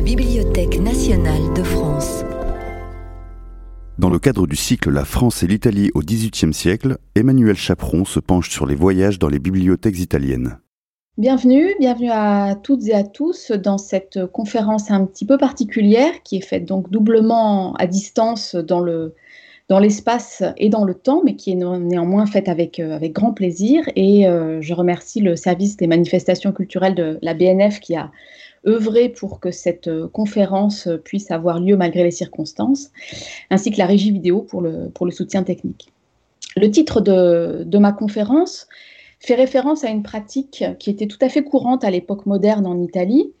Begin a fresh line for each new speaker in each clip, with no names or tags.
la Bibliothèque nationale de France.
Dans le cadre du cycle La France et l'Italie au XVIIIe siècle, Emmanuel Chaperon se penche sur les voyages dans les bibliothèques italiennes.
Bienvenue, bienvenue à toutes et à tous dans cette conférence un petit peu particulière qui est faite donc doublement à distance dans le dans l'espace et dans le temps, mais qui est néanmoins faite avec, euh, avec grand plaisir. Et euh, je remercie le service des manifestations culturelles de la BNF qui a œuvré pour que cette euh, conférence puisse avoir lieu malgré les circonstances, ainsi que la régie vidéo pour le, pour le soutien technique. Le titre de, de ma conférence fait référence à une pratique qui était tout à fait courante à l'époque moderne en Italie,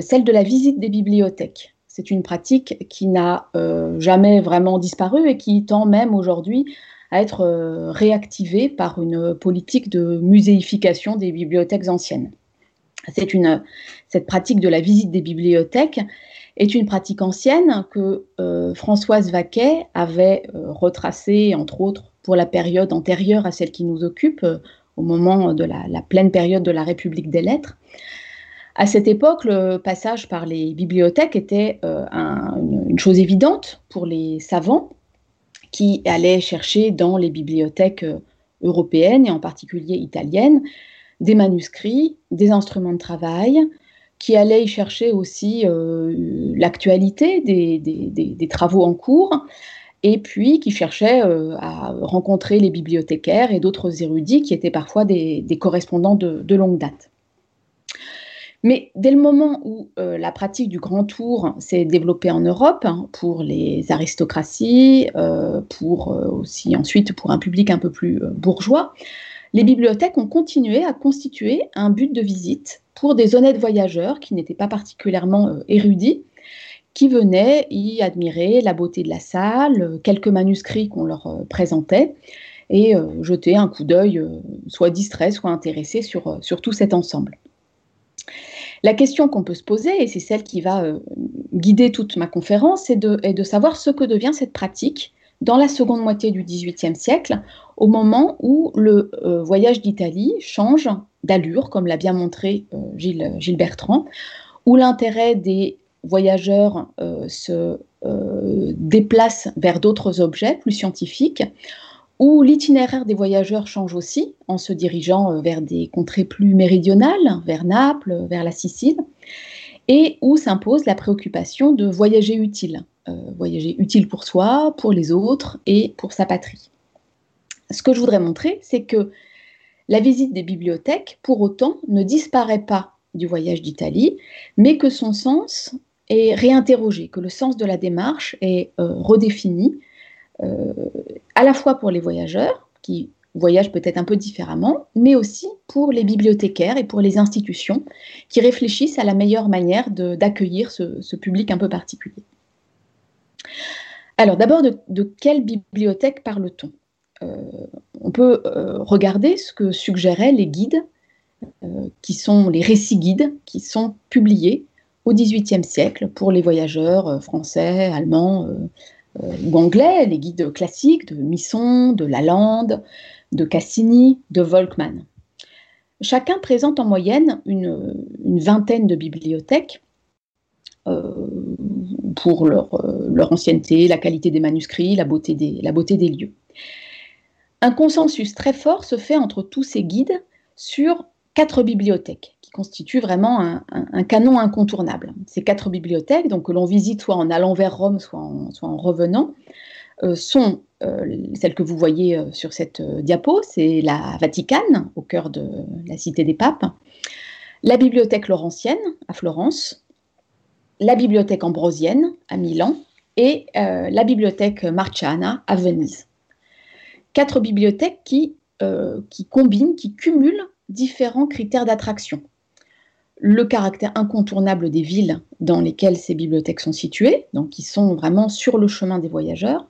celle de la visite des bibliothèques. C'est une pratique qui n'a euh, jamais vraiment disparu et qui tend même aujourd'hui à être euh, réactivée par une politique de muséification des bibliothèques anciennes. C'est une, cette pratique de la visite des bibliothèques est une pratique ancienne que euh, Françoise Vaquet avait retracée, entre autres, pour la période antérieure à celle qui nous occupe, au moment de la, pleine période de la République des lettres. À cette époque, le passage par les bibliothèques était euh, une, chose évidente pour les savants qui allaient chercher dans les bibliothèques euh, européennes et en particulier italiennes des manuscrits, des instruments de travail, qui allaient y chercher aussi euh, l'actualité des, travaux en cours, et puis qui cherchaient à rencontrer les bibliothécaires et d'autres érudits qui étaient parfois des, correspondants de longue date. Mais dès le moment où euh, la pratique du grand tour s'est développée en Europe, hein, pour les aristocraties, euh, pour euh, aussi ensuite pour un public un peu plus bourgeois, les bibliothèques ont continué à constituer un but de visite pour des honnêtes voyageurs qui n'étaient pas particulièrement érudits, qui venaient y admirer la beauté de la salle, quelques manuscrits qu'on leur présentait, et jeter un coup d'œil, soit distrait, soit intéressé sur, tout cet ensemble. La question qu'on peut se poser, et c'est celle qui va euh, guider toute ma conférence, est de, savoir ce que devient cette pratique dans la seconde moitié du XVIIIe siècle, au moment où le euh, voyage d'Italie change d'allure, comme l'a bien montré euh, Gilles, Gilles, Bertrand, où l'intérêt des voyageurs se déplace vers d'autres objets plus scientifiques, où l'itinéraire des voyageurs change aussi en se dirigeant euh, vers des contrées plus méridionales, vers Naples, vers la Sicile, et où s'impose la préoccupation de voyager utile, euh, voyager utile pour soi, pour les autres et pour sa patrie. Ce que je voudrais montrer, c'est que la visite des bibliothèques, pour autant, ne disparaît pas du voyage d'Italie, mais que son sens est réinterrogé, que le sens de la démarche est euh, redéfini euh, à la fois pour les voyageurs, qui voyagent peut-être un peu différemment, mais aussi pour les bibliothécaires et pour les institutions qui réfléchissent à la meilleure manière d'accueillir ce, public un peu particulier. Alors d'abord, de, quelle bibliothèque parle-t-on? Euh, On peut euh, regarder ce que suggéraient les guides, qui sont les récits guides, qui sont publiés au XVIIIe siècle pour les voyageurs français, allemands, ou euh, anglais, les guides classiques de Misson, de Lalande, de Cassini, de Volkmann. Chacun présente en moyenne une, vingtaine de bibliothèques euh, pour leur, euh, leur, ancienneté, la qualité des manuscrits, la beauté des lieux. Un consensus très fort se fait entre tous ces guides sur quatre bibliothèques constitue vraiment un, canon incontournable. Ces quatre bibliothèques, donc que l'on visite soit en allant vers Rome, soit en, revenant, euh, sont euh, celles que vous voyez euh, sur cette diapo, c'est la Vaticane, au cœur de la cité des papes, la bibliothèque laurentienne à Florence, la bibliothèque ambrosienne à Milan et la bibliothèque Marciana à Venise. Quatre bibliothèques qui, qui combinent, qui cumulent différents critères d'attraction le caractère incontournable des villes dans lesquelles ces bibliothèques sont situées, donc qui sont vraiment sur le chemin des voyageurs,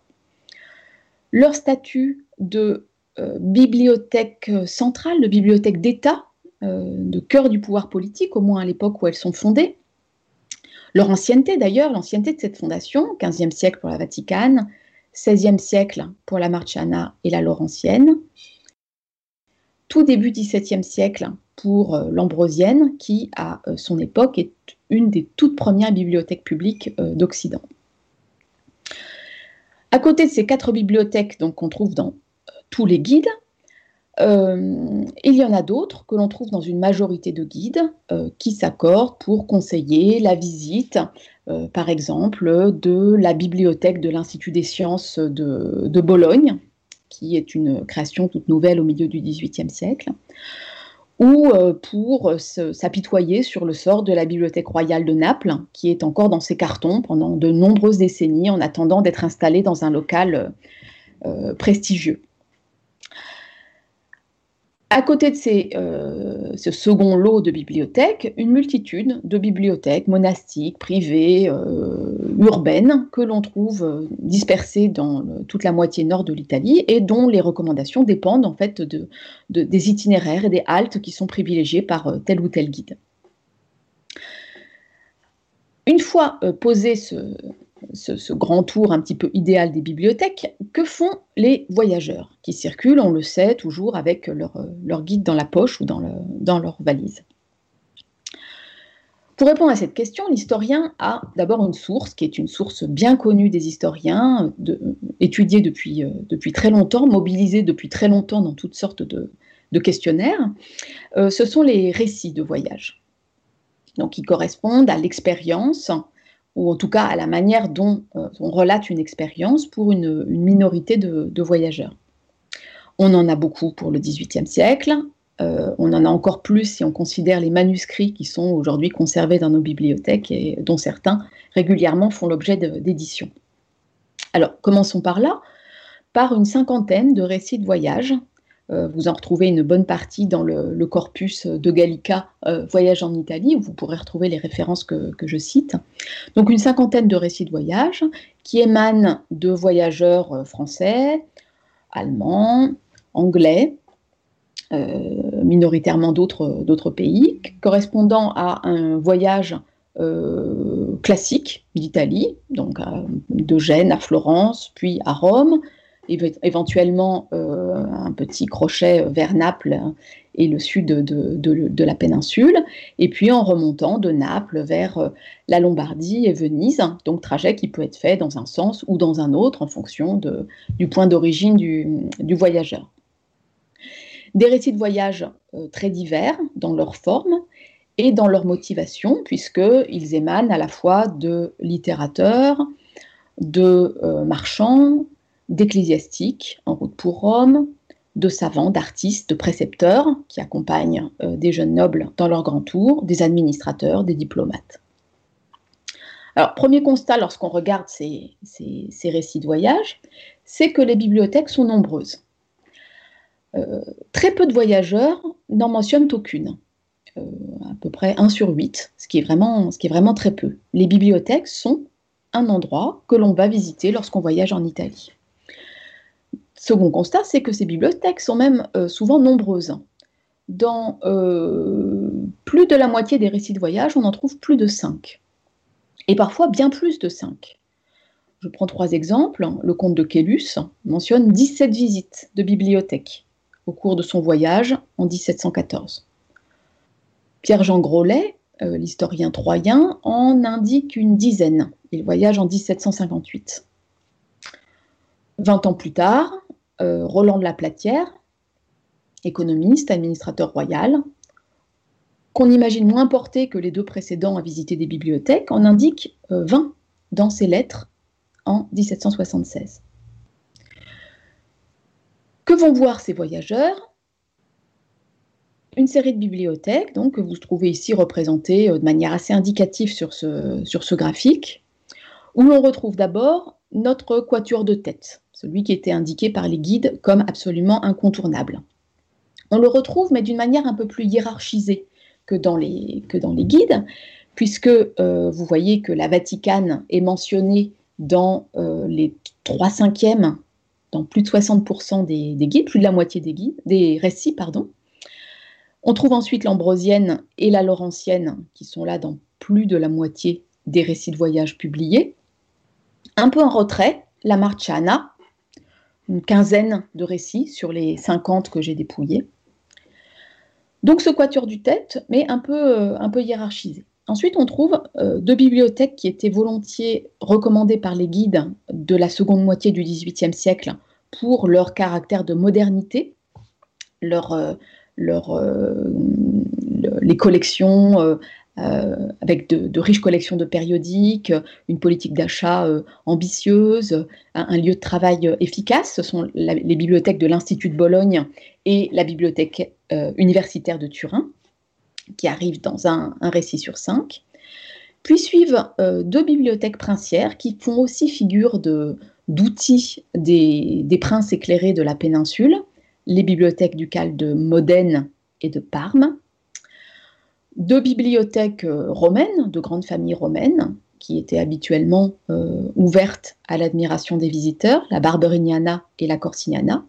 leur statut de euh, bibliothèque centrale, de bibliothèque d'État, euh, de cœur du pouvoir politique, au moins à l'époque où elles sont fondées, leur ancienneté d'ailleurs, l'ancienneté de cette fondation, 15e siècle pour la Vaticane, 16e siècle pour la Marciana et la Laurentienne, tout début XVIIe siècle pour euh, l'Ambrosienne, qui à euh, son époque est une des toutes premières bibliothèques publiques d'Occident. À côté de ces quatre bibliothèques qu'on trouve dans tous les guides, il y en a d'autres que l'on trouve dans une majorité de guides qui s'accordent pour conseiller la visite, par exemple, de la bibliothèque de l'Institut des sciences de Bologne, qui est une création toute nouvelle au milieu du XVIIIe siècle, ou euh, pour s'apitoyer sur le sort de la Bibliothèque royale de Naples, qui est encore dans ses cartons pendant de nombreuses décennies en attendant d'être installée dans un local euh, prestigieux. À côté de euh, ce second lot de bibliothèques, une multitude de bibliothèques monastiques, privées, euh, urbaines, que l'on trouve euh, dispersées dans toute la moitié nord de l'Italie et dont les recommandations dépendent en fait des itinéraires et des haltes qui sont privilégiés par tel ou tel guide. Une fois posé ce, ce, grand tour un petit peu idéal des bibliothèques, que font les voyageurs qui circulent, on le sait, toujours avec leur, guide dans la poche ou dans, leur valise? Pour répondre à cette question, l'historien a d'abord une source qui est une source bien connue des historiens, étudiée depuis, euh, depuis, très longtemps, mobilisée depuis très longtemps dans toutes sortes de, questionnaires. Euh, ce sont les récits de voyage. Donc, qui correspondent à l'expérience ou en tout cas à la manière dont euh, on relate une expérience pour une, minorité de, voyageurs. On en a beaucoup pour le XVIIIe siècle, euh, on en a encore plus si on considère les manuscrits qui sont aujourd'hui conservés dans nos bibliothèques et dont certains régulièrement font l'objet d'éditions. Alors, commençons par là, par une cinquantaine de récits de voyage vous en retrouvez une bonne partie dans le, corpus de Gallica euh, Voyage en Italie, où vous pourrez retrouver les références que, je cite. Donc une cinquantaine de récits de voyage qui émanent de voyageurs euh, français, allemands, anglais, minoritairement d'autres pays, correspondant à un voyage classique d'Italie, donc de Gênes à Florence, puis à Rome, éventuellement euh, un petit crochet vers Naples et le sud de, la péninsule, et puis en remontant de Naples vers euh, la Lombardie et Venise, donc trajet qui peut être fait dans un sens ou dans un autre en fonction du point d'origine du, voyageur. Des récits de voyage euh, très divers dans leur forme et dans leur motivation, puisqu'ils émanent à la fois de littérateurs, de marchands, d'ecclésiastiques en route pour Rome, de savants, d'artistes, de précepteurs qui accompagnent euh, des jeunes nobles dans leur grand tour, des administrateurs, des diplomates. Alors, premier constat lorsqu'on regarde ces, récits de voyage, c'est que les bibliothèques sont nombreuses. Euh, très peu de voyageurs n'en mentionnent aucune, euh, à peu près 1 sur 8, ce qui, est vraiment, ce qui est vraiment très peu. Les bibliothèques sont un endroit que l'on va visiter lorsqu'on voyage en Italie. Second constat, c'est que ces bibliothèques sont même euh, souvent nombreuses. Dans euh, plus de la moitié des récits de voyage, on en trouve plus de 5. Et parfois bien plus de 5. Je prends trois exemples. Le comte de Kélus mentionne 17 visites de bibliothèques au cours de son voyage en 1714. Pierre-Jean Grolet, euh, l'historien troyen, en indique une dizaine. Il voyage en 1758. Vingt ans plus tard, Roland de la Platière, économiste, administrateur royal, qu'on imagine moins porté que les deux précédents à visiter des bibliothèques, en indique 20 euh, dans ses lettres en 1776. Que vont voir ces voyageurs? Une série de bibliothèques, donc, que vous trouvez ici représentées euh, de manière assez indicative sur ce, sur ce graphique, où l'on retrouve d'abord notre quatuor de tête, celui qui était indiqué par les guides comme absolument incontournable. On le retrouve, mais d'une manière un peu plus hiérarchisée que dans les, que dans les guides, puisque euh, vous voyez que la Vaticane est mentionnée dans euh, les 3 cinquièmes, dans plus de 60% des, des, guides, plus de la moitié des, guides, des récits. pardon. On trouve ensuite l'ambrosienne et la laurentienne, qui sont là dans plus de la moitié des récits de voyage publiés. Un peu en retrait, la Marciana, une quinzaine de récits sur les 50 que j'ai dépouillés. Donc ce quatuor du tête, mais un peu, peu hiérarchisé. Ensuite, on trouve deux bibliothèques qui étaient volontiers recommandées par les guides de la seconde moitié du XVIIIe siècle pour leur caractère de modernité, leur, les collections euh, avec de, riches collections de périodiques, une politique d'achat euh, ambitieuse, un, lieu de travail euh, efficace. Ce sont les bibliothèques de l'Institut de Bologne et la bibliothèque universitaire de Turin, qui arrivent dans un, récit sur cinq. Puis suivent deux bibliothèques princières qui font aussi figure d'outils des, des, princes éclairés de la péninsule, les bibliothèques ducales de Modène et de Parme, deux bibliothèques euh, romaines, de grandes familles romaines, qui étaient habituellement euh, ouvertes à l'admiration des visiteurs, la Barberignana et la Corsignana.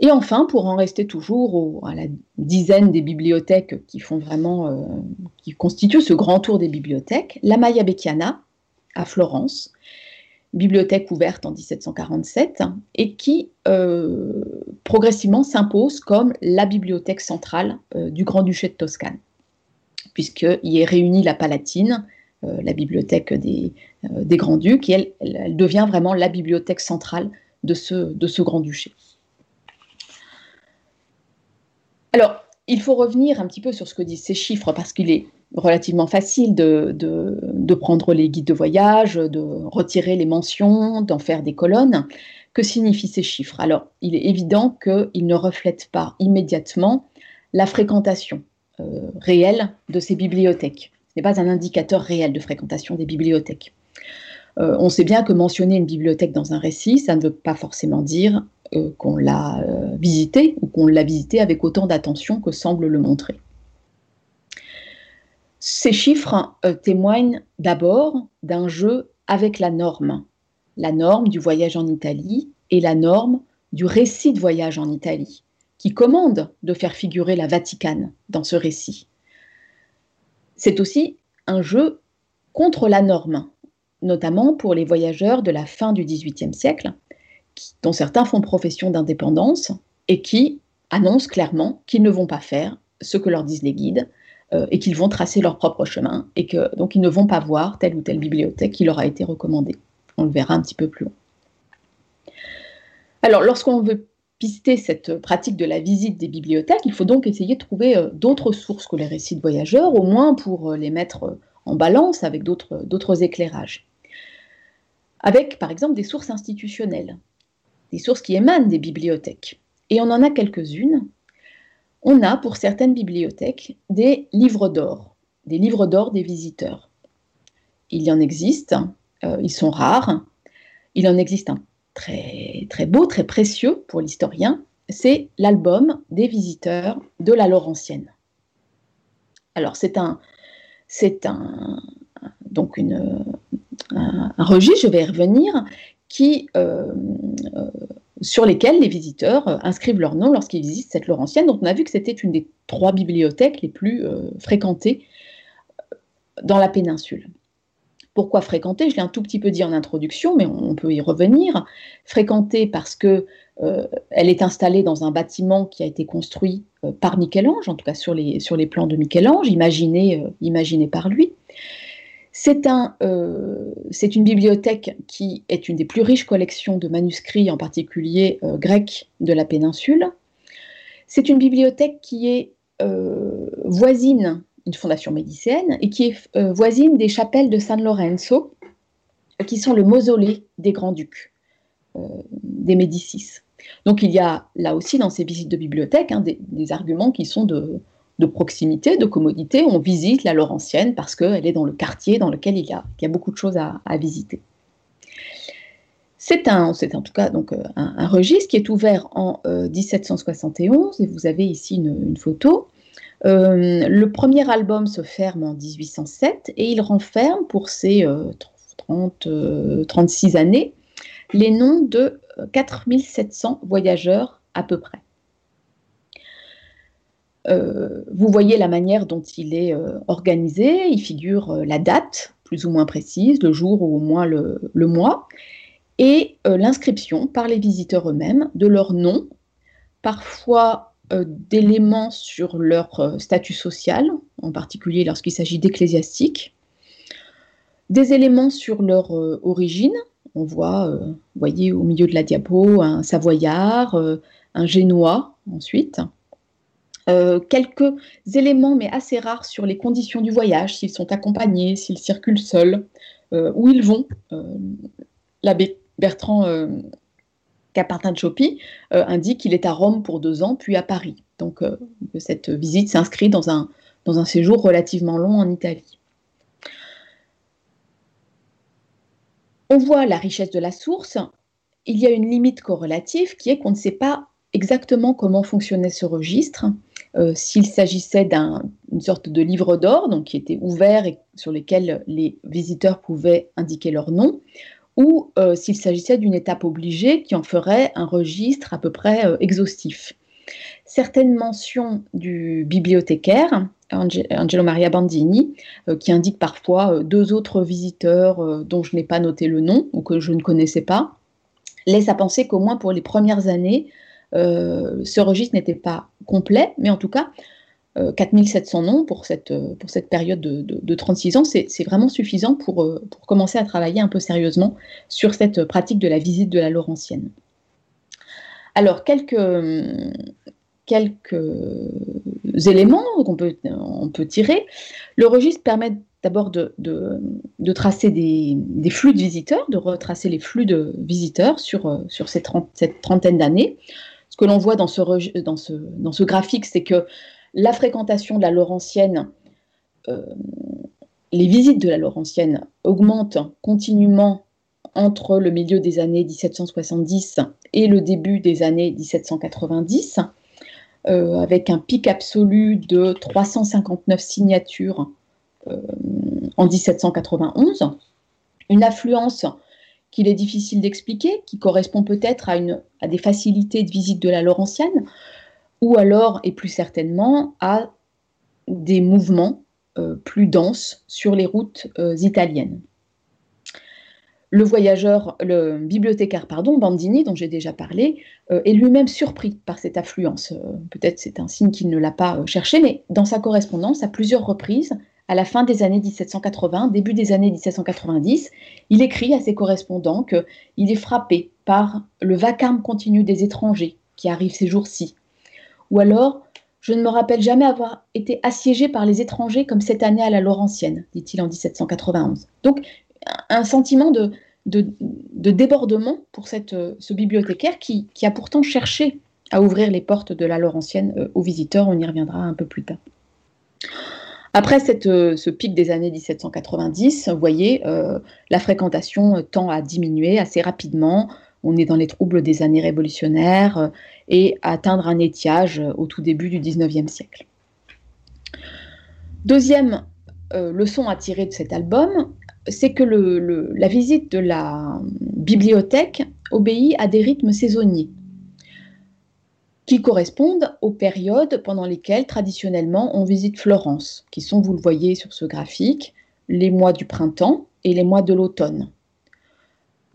Et enfin, pour en rester toujours à la dizaine des bibliothèques qui font euh, constituent ce grand tour des bibliothèques, la Maya Becchiana à Florence, bibliothèque ouverte en 1747 et qui progressivement s'impose comme la bibliothèque centrale du Grand-Duché de Toscane puisqu'il est réuni la Palatine, euh, la bibliothèque des, euh, des Grands-Ducs, et elle, devient vraiment la bibliothèque centrale de ce, de ce Grand-Duché. Alors, il faut revenir un petit peu sur ce que disent ces chiffres, parce qu'il est relativement facile de, prendre les guides de voyage, de retirer les mentions, d'en faire des colonnes. Que signifient ces chiffres? Alors, il est évident qu'ils ne reflètent pas immédiatement la fréquentation euh, réel de ces bibliothèques. Ce n'est pas un indicateur réel de fréquentation des bibliothèques. Euh, on sait bien que mentionner une bibliothèque dans un récit, ça ne veut pas forcément dire euh, qu'on l'a visitée ou qu'on l'a visitée avec autant d'attention que semble le montrer. Ces chiffres témoignent d'abord d'un jeu avec la norme, la norme du voyage en Italie et la norme du récit de voyage en Italie qui commande de faire figurer la Vaticane dans ce récit. C'est aussi un jeu contre la norme, notamment pour les voyageurs de la fin du XVIIIe siècle, dont certains font profession d'indépendance et qui annoncent clairement qu'ils ne vont pas faire ce que leur disent les guides euh, et qu'ils vont tracer leur propre chemin et que donc ils ne vont pas voir telle ou telle bibliothèque qui leur a été recommandée. On le verra un petit peu plus loin. Alors, lorsqu'on veut cette pratique de la visite des bibliothèques, il faut donc essayer de trouver euh, d'autres sources que les récits de voyageurs, au moins pour euh, les mettre en balance avec d'autres éclairages. Avec, par exemple, des sources institutionnelles, des sources qui émanent des bibliothèques. Et on en a quelques-unes. On a, pour certaines bibliothèques, des livres d'or, des livres d'or des visiteurs. Il y en existe, ils sont rares. Il en existe un très, très beau, très précieux pour l'historien, c'est l'album des visiteurs de la Laurentienne. Alors c'est un, c'est un, donc une, un, registre, je vais y revenir, qui, euh, euh, sur lesquels les visiteurs inscrivent leur nom lorsqu'ils visitent cette Laurentienne. Donc on a vu que c'était une des trois bibliothèques les plus euh, fréquentées dans la péninsule. Pourquoi fréquenter Je l'ai un tout petit peu dit en introduction, mais on, peut y revenir. Fréquenter parce que euh, elle est installée dans un bâtiment qui a été construit euh, par Michel-Ange, en tout cas sur les, plans de Michel-Ange, imaginé, euh, imaginé par lui. C'est un, une bibliothèque qui est une des plus riches collections de manuscrits, en particulier grecs, de la péninsule. C'est une bibliothèque qui est voisine une fondation médicéenne, et qui est euh, voisine des chapelles de San Lorenzo, qui sont le mausolée des grands-ducs, euh, des Médicis. Donc il y a là aussi dans ces visites de bibliothèque hein, des, arguments qui sont de, proximité, de commodité. On visite la Laurentienne parce qu'elle est dans le quartier dans lequel il y a, beaucoup de choses à, visiter. C'est un, en tout cas donc euh, un, registre qui est ouvert en 1771 et vous avez ici une photo euh, le premier album se ferme en 1807 et il renferme pour ses 30, euh, 36 euh, années les noms de 4700 voyageurs à peu près. Vous voyez la manière dont il est organisé. Il figure la date, plus ou moins précise, le jour ou au moins le, le mois, et l'inscription par les visiteurs eux-mêmes de leur nom, parfois d'éléments sur leur statut social, en particulier lorsqu'il s'agit d'ecclésiastiques, des éléments sur leur origine. On voit, vous voyez au milieu de la diapo, un Savoyard, un Génois ensuite. Quelques éléments, mais assez rares, sur les conditions du voyage, s'ils sont accompagnés, s'ils circulent seuls, où ils vont. L'abbé Bertrand Capartin Chopi euh, indique qu'il est à Rome pour deux ans, puis à Paris. Donc euh, cette visite s'inscrit dans un, dans un séjour relativement long en Italie. On voit la richesse de la source. Il y a une limite corrélative qui est qu'on ne sait pas exactement comment fonctionnait ce registre, euh, s'il s'agissait d'une sorte de livre d'or, donc qui était ouvert et sur lequel les visiteurs pouvaient indiquer leur nom, ou euh, s'il s'agissait d'une étape obligée qui en ferait un registre à peu près euh, exhaustif. Certaines mentions du bibliothécaire, Angelo Maria Bandini, qui indique parfois deux autres visiteurs dont je n'ai pas noté le nom ou que je ne connaissais pas, laissent à penser qu'au moins pour les premières années, ce registre n'était pas complet, mais en tout cas, 4700 euh, noms pour cette, euh, pour cette période de, 36 ans, c'est vraiment suffisant pour, euh, pour, commencer à travailler un peu sérieusement sur cette pratique de la visite de la Laurentienne. Alors, quelques, éléments qu'on peut, tirer. Le registre permet d'abord de, tracer des, flux de visiteurs, de retracer les flux de visiteurs sur cette trentaine d'années. Ce que l'on voit dans ce, dans, ce, dans ce graphique, c'est que la fréquentation de la Laurentienne, euh, les visites de la Laurentienne augmentent continuellement entre le milieu des années 1770 et le début des années 1790, euh, avec un pic absolu de 359 signatures euh, en 1791, une affluence qu'il est difficile d'expliquer, qui correspond peut-être à, des facilités de visite de la Laurentienne, ou alors, et plus certainement, à des mouvements euh, plus denses sur les routes euh, italiennes. Le voyageur, le bibliothécaire, Bandini, dont j'ai déjà parlé, euh, est lui-même surpris par cette affluence. Peut-être c'est un signe qu'il ne l'a pas cherché, mais dans sa correspondance, à plusieurs reprises, à la fin des années 1780, début des années 1790, il écrit à ses correspondants qu'il est frappé par le vacarme continu des étrangers qui arrivent ces jours-ci, ou alors, je ne me rappelle jamais avoir été assiégé par les étrangers comme cette année à la Laurentienne, dit-il en 1791. Donc, un sentiment de, débordement pour cette, ce bibliothécaire qui, a pourtant cherché à ouvrir les portes de la Laurentienne euh, aux visiteurs. On y reviendra un peu plus tard. Après euh, ce pic des années 1790, vous voyez, euh, la fréquentation tend à diminuer assez rapidement on est dans les troubles des années révolutionnaires euh, et atteindre un étiage euh, au tout début du 19e siècle. Deuxième euh, leçon à tirer de cet album, c'est que la visite de la bibliothèque obéit à des rythmes saisonniers qui correspondent aux périodes pendant lesquelles traditionnellement on visite Florence, qui sont, vous le voyez sur ce graphique, les mois du printemps et les mois de l'automne.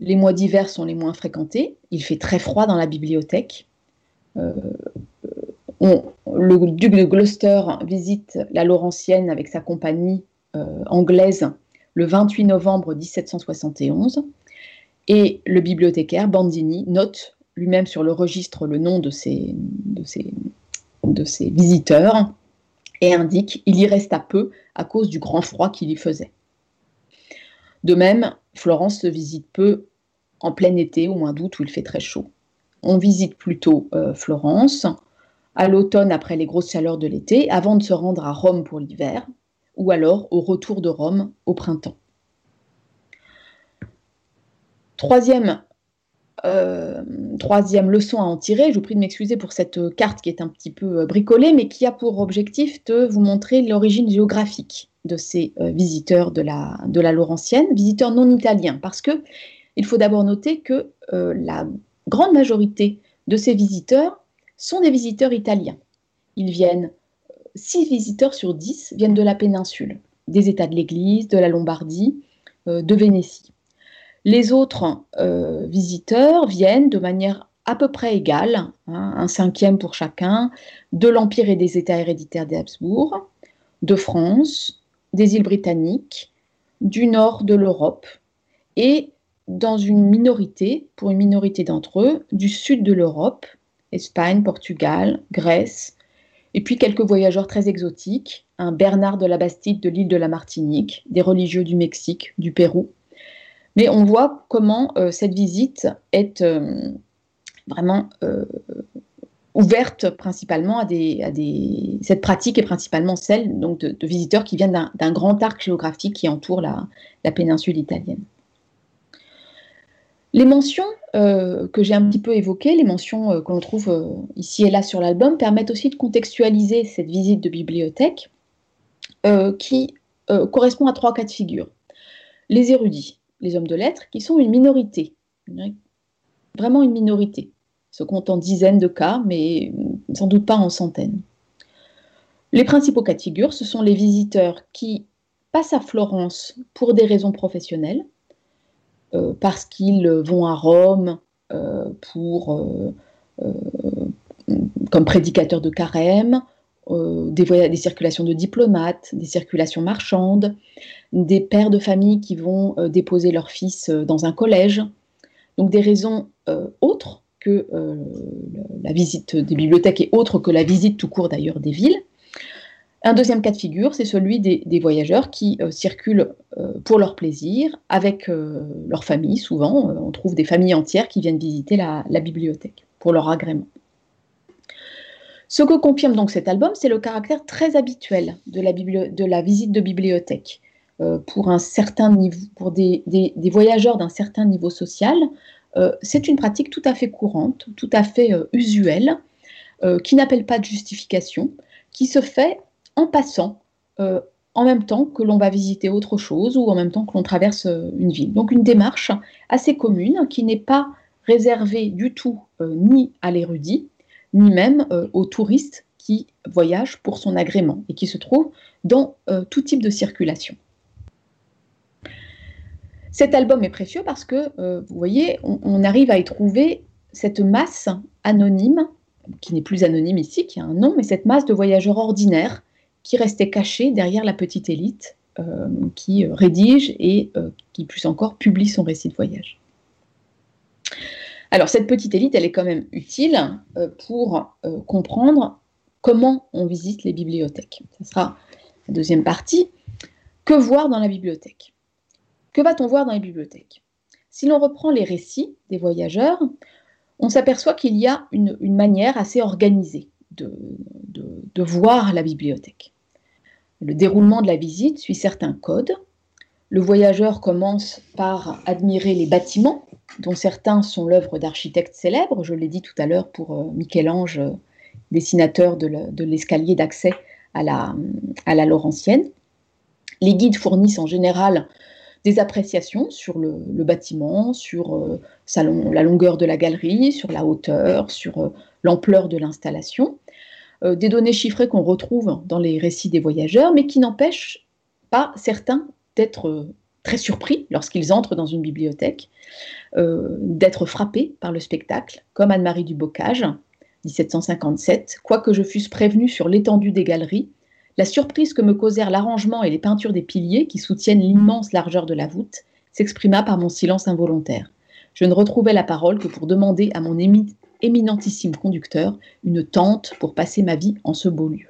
Les mois d'hiver sont les moins fréquentés. Il fait très froid dans la bibliothèque. Euh, le duc de Gloucester visite la Laurentienne avec sa compagnie euh, anglaise le 28 novembre 1771. Et le bibliothécaire Bandini note lui-même sur le registre le nom de ses, visiteurs et indique il y resta peu à cause du grand froid qu'il y faisait. De même, Florence se visite peu en plein été, au mois d'août, où il fait très chaud. On visite plutôt euh, Florence à l'automne après les grosses chaleurs de l'été, avant de se rendre à Rome pour l'hiver, ou alors au retour de Rome au printemps. Troisième, euh, troisième leçon à en tirer, je vous prie de m'excuser pour cette carte qui est un petit peu euh, bricolée, mais qui a pour objectif de vous montrer l'origine géographique de ces visiteurs de la, Laurentienne, visiteurs non italiens, parce que il faut d'abord noter que euh, la grande majorité de ces visiteurs sont des visiteurs italiens. Ils viennent, 6 euh, visiteurs sur 10 viennent de la péninsule, des États de l'Église, de la Lombardie, euh, de Vénétie. Les autres visiteurs viennent de manière à peu près égales, hein, un cinquième pour chacun, de l'Empire et des États héréditaires des Habsbourg, de France, des îles britanniques, du nord de l'Europe et dans une minorité, pour une minorité d'entre eux, du sud de l'Europe, Espagne, Portugal, Grèce, et puis quelques voyageurs très exotiques, un Bernard de la Bastide de l'île de la Martinique, des religieux du Mexique, du Pérou. Mais on voit comment euh, cette visite est euh, vraiment euh, ouverte principalement à des, Cette pratique est principalement celle donc, de, visiteurs qui viennent d'un grand arc géographique qui entoure la, péninsule italienne. Les mentions que j'ai un petit peu évoquées, les mentions que l'on trouve ici et là sur l'album, permettent aussi de contextualiser cette visite de bibliothèque qui correspond à trois cas de figure. Les érudits, les hommes de lettres, qui sont une minorité, vraiment une minorité, se compte en dizaines de cas, mais sans doute pas en centaines. Les principaux cas de ce sont les visiteurs qui passent à Florence pour des raisons professionnelles, euh, parce qu'ils vont à Rome euh, pour, euh, comme prédicateurs de carême, des, des, circulations de diplomates, des circulations marchandes, des pères de famille qui vont déposer leurs fils dans un collège. Donc des raisons autres que la visite des bibliothèques et autres que la visite tout court d'ailleurs des villes. Un deuxième cas de figure, c'est celui des, voyageurs qui euh, circulent euh, pour leur plaisir, avec euh, leur famille souvent. on trouve des familles entières qui viennent visiter la, bibliothèque pour leur agrément. Ce que confirme donc cet album, c'est le caractère très habituel de la, visite de bibliothèque. pour un certain niveau, pour des, voyageurs d'un certain niveau social, c'est une pratique tout à fait courante, tout à fait usuelle, qui n'appelle pas de justification, qui se fait en passant, euh, en même temps que l'on va visiter autre chose ou en même temps que l'on traverse euh, une ville. Donc une démarche assez commune qui n'est pas réservée du tout euh, ni à l'érudit, ni même aux touristes qui voyagent pour son agrément et qui se trouvent dans tout type de circulation. Cet album est précieux parce que, vous voyez, on, arrive à y trouver cette masse anonyme, qui n'est plus anonyme ici, qui a un nom, mais cette masse de voyageurs ordinaires qui restait caché derrière la petite élite euh, qui euh, rédige et euh, qui, plus encore, publie son récit de voyage. Alors, cette petite élite, elle est quand même utile pour comprendre comment on visite les bibliothèques. Ce sera la deuxième partie. Que voir dans la bibliothèque? Que va-t-on voir dans les bibliothèques? Si l'on reprend les récits des voyageurs, on s'aperçoit qu'il y a une, manière assez organisée de, voir la bibliothèque. Le déroulement de la visite suit certains codes. Le voyageur commence par admirer les bâtiments, dont certains sont l'œuvre d'architectes célèbres. Je l'ai dit tout à l'heure pour euh, Michel-Ange, dessinateur de l'escalier d'accès à la, à la Laurentienne. Les guides fournissent en général des appréciations sur le, bâtiment, sur euh, la longueur de la galerie, sur la hauteur, sur euh, l'ampleur de l'installation. Euh, des données chiffrées qu'on retrouve dans les récits des voyageurs, mais qui n'empêchent pas certains d'être euh, très surpris lorsqu'ils entrent dans une bibliothèque, euh, d'être frappés par le spectacle, comme Anne-Marie du Bocage, 1757. Quoique je fusse prévenu sur l'étendue des galeries, la surprise que me causèrent l'arrangement et les peintures des piliers qui soutiennent l'immense largeur de la voûte s'exprima par mon silence involontaire. Je ne retrouvais la parole que pour demander à mon éminentissime conducteur une tente pour passer ma vie en ce beau lieu.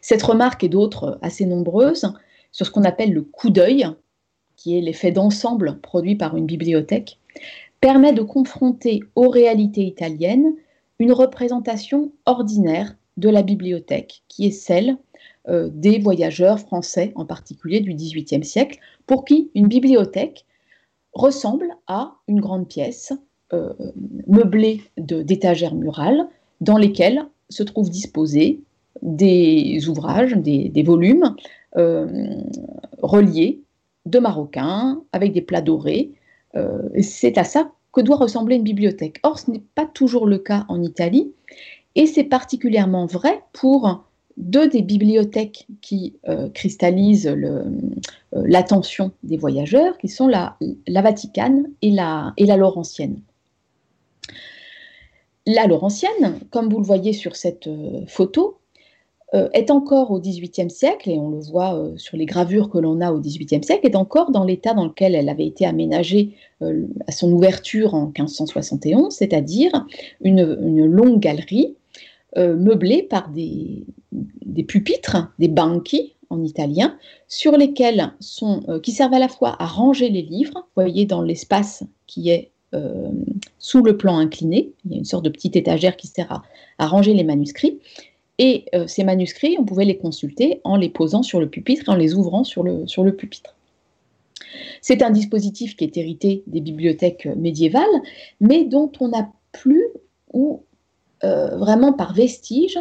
Cette remarque et d'autres assez nombreuses sur ce qu'on appelle le coup d'œil, qui est l'effet d'ensemble produit par une bibliothèque, permet de confronter aux réalités italiennes une représentation ordinaire de la bibliothèque, qui est celle euh, des voyageurs français, en particulier du XVIIIe siècle, pour qui une bibliothèque ressemble à une grande pièce euh, meublé d'étagères murales dans lesquelles se trouvent disposés des ouvrages, des, volumes reliés de marocains avec des plats dorés. Euh, c'est à ça que doit ressembler une bibliothèque. Or, ce n'est pas toujours le cas en Italie, et c'est particulièrement vrai pour deux des bibliothèques qui cristallisent l'attention des voyageurs, qui sont la, Vaticane et la Laurentienne. La Laurentienne, comme vous le voyez sur cette photo, est encore au XVIIIe siècle, et on le voit sur les gravures que l'on a au XVIIIe siècle, est encore dans l'état dans lequel elle avait été aménagée à son ouverture en 1571, c'est-à-dire une, longue galerie meublée par des, pupitres, des banchi en italien, sur lesquels sont, euh, qui servent à la fois à ranger les livres, vous voyez dans l'espace qui est euh, sous le plan incliné, il y a une sorte de petite étagère qui sert à, ranger les manuscrits, et euh, ces manuscrits, on pouvait les consulter en les posant sur le pupitre en les ouvrant sur le, pupitre. C'est un dispositif qui est hérité des bibliothèques médiévales, mais dont on n'a plus, ou vraiment par vestige,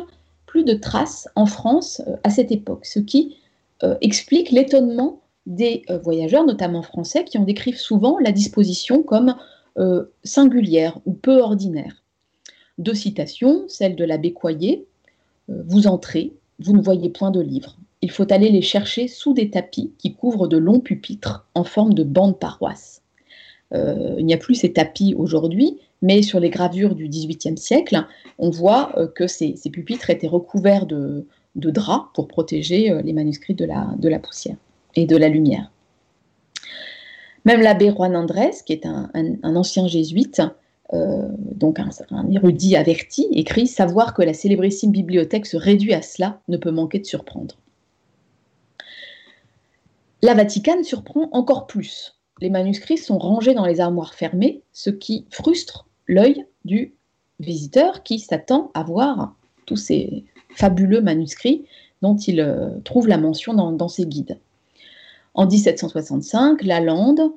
plus de traces en France à cette époque, ce qui euh, explique l'étonnement des euh, voyageurs, notamment français, qui en décrivent souvent la disposition comme euh, singulière ou peu ordinaire. Deux citations, celle de l'abbé Coyer Vous entrez, vous ne voyez point de livres. Il faut aller les chercher sous des tapis qui couvrent de longs pupitres en forme de bancs de paroisse. il n'y a plus ces tapis aujourd'hui, mais sur les gravures du XVIIIe siècle, on voit que ces, pupitres étaient recouverts de, de drap pour protéger euh, les manuscrits de la, poussière et de la lumière. Même l'abbé Juan Andrés, qui est un, ancien jésuite, euh, donc un, érudit averti, écrit Savoir que la célébrissime bibliothèque se réduit à cela ne peut manquer de surprendre. La Vaticane surprend encore plus. Les manuscrits sont rangés dans les armoires fermées, ce qui frustre l'œil du visiteur qui s'attend à voir tous ces fabuleux manuscrits dont il euh, trouve la mention dans, ses guides. En 1765, Lalande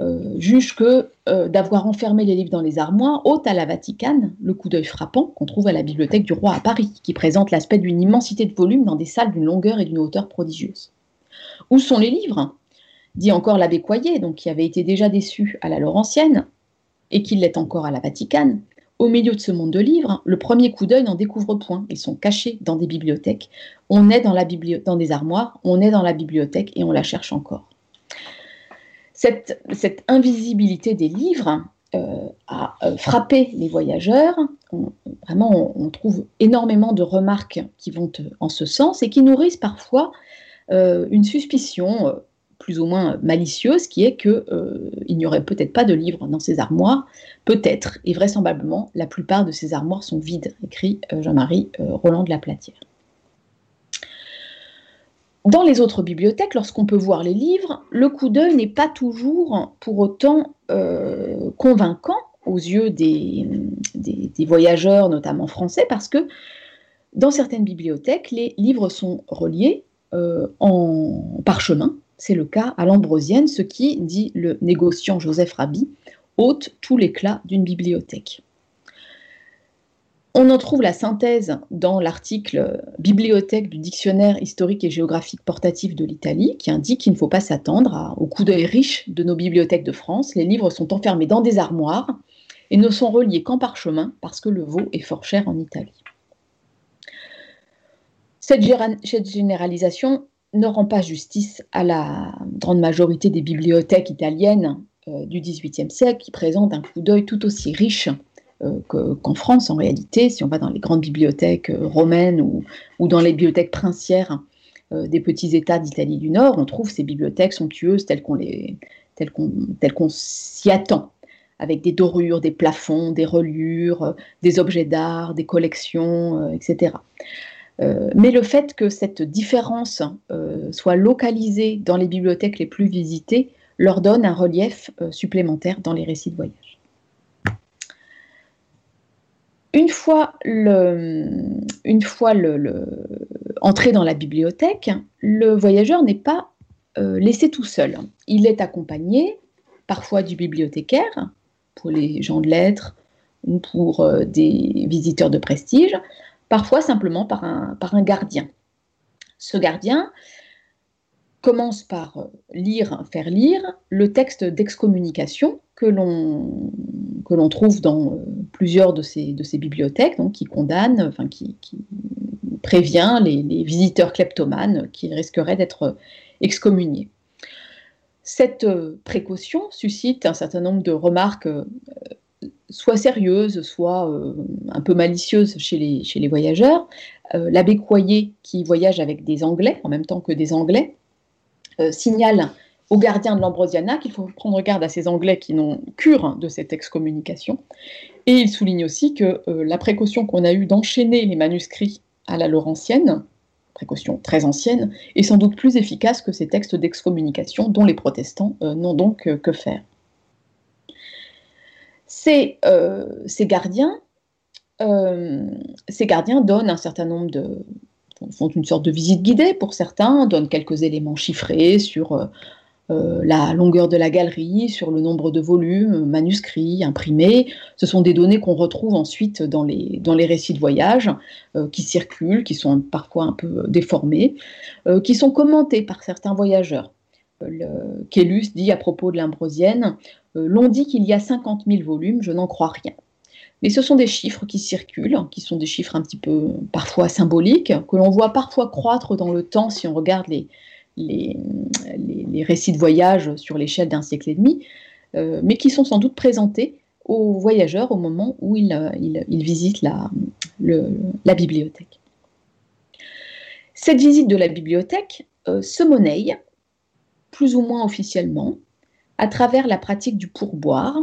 euh, juge que euh, d'avoir enfermé les livres dans les armoires ôte à la Vaticane le coup d'œil frappant qu'on trouve à la bibliothèque du roi à Paris, qui présente l'aspect d'une immensité de volumes dans des salles d'une longueur et d'une hauteur prodigieuses. Où sont les livres? Dit encore l'abbé Coyer, donc qui avait été déjà déçu à la Laurentienne, et qui l'est encore à la Vaticane. Au milieu de ce monde de livres, le premier coup d'œil n'en découvre point. Ils sont cachés dans des bibliothèques. On est dans, la dans des armoires, on est dans la bibliothèque et on la cherche encore. Cette, invisibilité des livres euh, a euh, frappé les voyageurs. vraiment, on, trouve énormément de remarques qui vont euh, en ce sens et qui nourrissent parfois une suspicion plus ou moins malicieuse, qui est qu'il n'y aurait peut-être pas de livres dans ces armoires, peut-être, et vraisemblablement, la plupart de ces armoires sont vides, écrit Jean-Marie Roland de la Platière. Dans les autres bibliothèques, lorsqu'on peut voir les livres, le coup d'œil n'est pas toujours pour autant convaincant aux yeux des, voyageurs, notamment français, parce que dans certaines bibliothèques, les livres sont reliés en parchemin, c'est le cas à l'Ambrosienne, ce qui, dit le négociant Joseph Rabi, ôte tout l'éclat d'une bibliothèque. On en trouve la synthèse dans l'article Bibliothèque du dictionnaire historique et géographique portatif de l'Italie, qui indique qu'il ne faut pas s'attendre au coup d'œil riche de nos bibliothèques de France. Les livres sont enfermés dans des armoires et ne sont reliés qu'en parchemin parce que le veau est fort cher en Italie. Cette, généralisation ne rend pas justice à la grande majorité des bibliothèques italiennes euh, du XVIIIe siècle qui présentent un coup d'œil tout aussi riche euh, qu'en France en réalité. Si on va dans les grandes bibliothèques euh, romaines ou, dans les bibliothèques princières des petits États d'Italie du Nord, on trouve ces bibliothèques somptueuses telles qu'on s'y attend, avec des dorures, des plafonds, des reliures, des objets d'art, des collections, etc. Euh, mais le fait que cette différence euh, soit localisée dans les bibliothèques les plus visitées leur donne un relief euh, supplémentaire dans les récits de voyage. Une fois, entré dans la bibliothèque, le voyageur n'est pas laissé tout seul. Il est accompagné parfois du bibliothécaire, pour les gens de lettres ou pour des visiteurs de prestige, parfois simplement par un, par un gardien. Ce gardien commence par euh, lire, faire lire le texte d'excommunication que l'on que l'on trouve dans euh, plusieurs de ces, de ces bibliothèques, donc qui condamne, enfin qui, prévient les, visiteurs kleptomanes qui risqueraient d'être excommuniés. Cette euh, précaution suscite un certain nombre de remarques soit sérieuses, soit un peu malicieuses chez les, chez les voyageurs. L'abbé Coyer, qui voyage avec des Anglais, en même temps que des Anglais, signale aux gardiens de l'Ambrosiana qu'il faut prendre garde à ces Anglais qui n'ont cure de cette excommunication. Et il souligne aussi que la précaution qu'on a eue d'enchaîner les manuscrits à la Laurentienne, précaution très ancienne, est sans doute plus efficace que ces textes d'excommunication dont les protestants n'ont donc que faire. Ces, euh, ces gardiens, euh, ces gardiens donnent un certain nombre de font une sorte de visite guidée pour certains, donnent quelques éléments chiffrés sur euh, la longueur de la galerie, sur le nombre de volumes, manuscrits, imprimés. Ce sont des données qu'on retrouve ensuite dans les, dans les récits de voyage qui circulent, qui sont parfois un peu déformés, qui sont commentés par certains voyageurs. Kélus dit à propos de l'Imbrosienne euh, l'on dit qu'il y a 50 000 volumes, je n'en crois rien. Mais ce sont des chiffres qui circulent, qui sont des chiffres un petit peu parfois symboliques, que l'on voit parfois croître dans le temps si on regarde les, les, récits de voyage sur l'échelle d'un siècle et demi, euh, mais qui sont sans doute présentés aux voyageurs au moment où ils, euh, visitent la, bibliothèque. Cette visite de la bibliothèque se monnaie, plus ou moins officiellement, à travers la pratique du pourboire,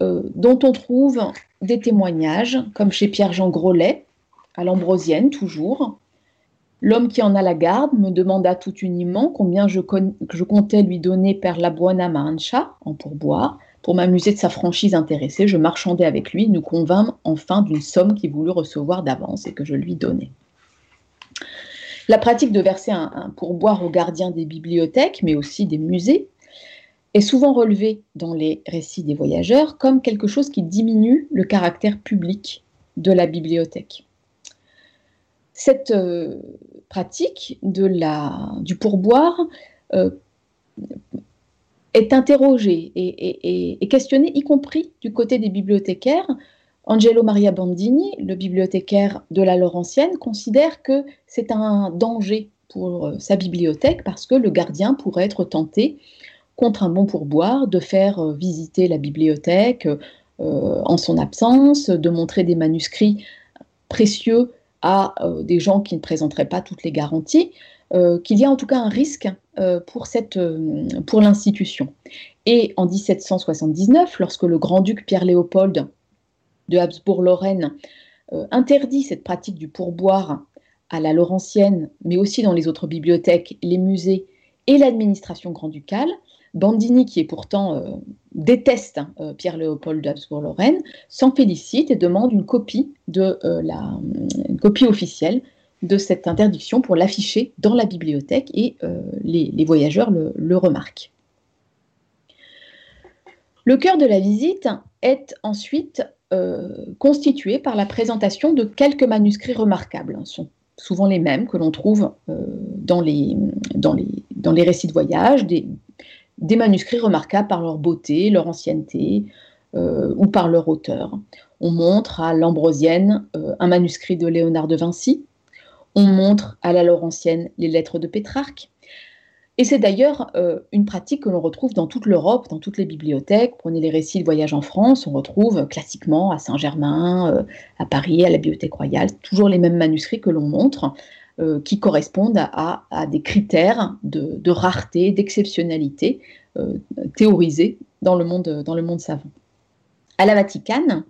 euh, dont on trouve des témoignages, comme chez Pierre-Jean Grolet, à l'Ambrosienne toujours. L'homme qui en a la garde me demanda tout uniment combien je, je comptais lui donner per la buona mancia, en pourboire. Pour m'amuser de sa franchise intéressée, je marchandais avec lui, nous convînmes enfin d'une somme qu'il voulut recevoir d'avance et que je lui donnais. La pratique de verser un, pourboire aux gardiens des bibliothèques, mais aussi des musées, est souvent relevé dans les récits des voyageurs comme quelque chose qui diminue le caractère public de la bibliothèque. Cette euh, pratique du pourboire euh, est interrogée et, questionnée, y compris du côté des bibliothécaires. Angelo Maria Bandini, le bibliothécaire de la Laurentienne, considère que c'est un danger pour euh, sa bibliothèque parce que le gardien pourrait être tenté contre un bon pourboire, de faire euh, visiter la bibliothèque en son absence, de montrer des manuscrits précieux à euh, des gens qui ne présenteraient pas toutes les garanties, qu'il y a en tout cas un risque pour, pour l'institution. Et en 1779, lorsque le grand-duc Pierre-Léopold de Habsbourg-Lorraine interdit cette pratique du pourboire à la Laurentienne, mais aussi dans les autres bibliothèques, les musées et l'administration grand-ducale, Bandini, qui est pourtant euh, déteste hein, euh, Pierre-Léopold d'Habsbourg-Lorraine, s'en félicite et demande une euh, la, copie officielle de cette interdiction pour l'afficher dans la bibliothèque et les, voyageurs le, remarquent. Le cœur de la visite est ensuite constitué par la présentation de quelques manuscrits remarquables. Ce sont souvent les mêmes que l'on trouve dans les, dans, les, dans, les, récits de voyage, des, des manuscrits remarquables par leur beauté, leur ancienneté euh, ou par leur auteur. On montre à l'Ambrosienne euh, un manuscrit de Léonard de Vinci, on montre à la Laurentienne les lettres de Pétrarque. Et c'est d'ailleurs euh, une pratique que l'on retrouve dans toute l'Europe, dans toutes les bibliothèques. Prenez les récits de voyage en France, on retrouve classiquement à Saint-Germain, à Paris, à la Bibliothèque royale, toujours les mêmes manuscrits que l'on montre, euh, qui correspondent à, des critères de, rareté, d'exceptionnalité euh, théorisés dans le, monde, savant. À la Vatican,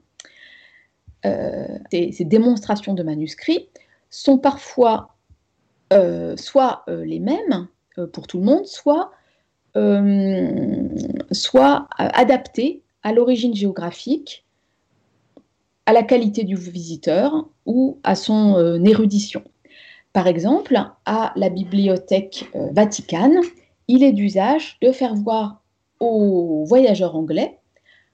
euh, ces, démonstrations de manuscrits sont parfois soit les mêmes pour tout le monde, soit adaptées à l'origine géographique, à la qualité du visiteur ou à son érudition. Par exemple, à la bibliothèque euh, Vaticane, il est d'usage de faire voir aux voyageurs anglais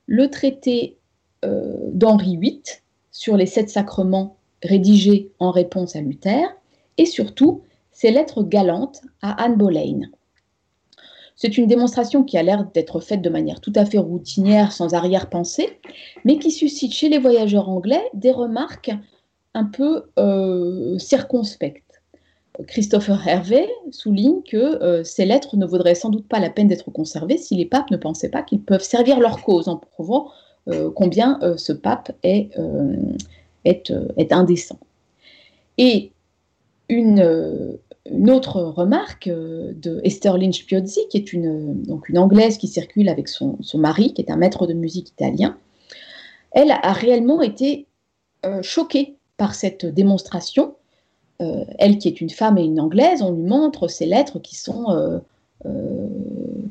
le traité euh, d'Henri VIII sur les sept sacrements rédigés en réponse à Luther et surtout ses lettres galantes à Anne Boleyn. C'est une démonstration qui a l'air d'être faite de manière tout à fait routinière, sans arrière-pensée, mais qui suscite chez les voyageurs anglais des remarques un peu euh, circonspectes. Christopher Hervé souligne que euh, ces lettres ne vaudraient sans doute pas la peine d'être conservées si les papes ne pensaient pas qu'ils peuvent servir leur cause en prouvant combien ce pape est, indécent. Et une, autre remarque de Esther Lynch Piozzi, qui est une, donc une Anglaise qui circule avec son, mari, qui est un maître de musique italien, elle a réellement été choquée par cette démonstration euh, elle qui est une femme et une anglaise, on lui montre ces lettres qui sont euh, euh,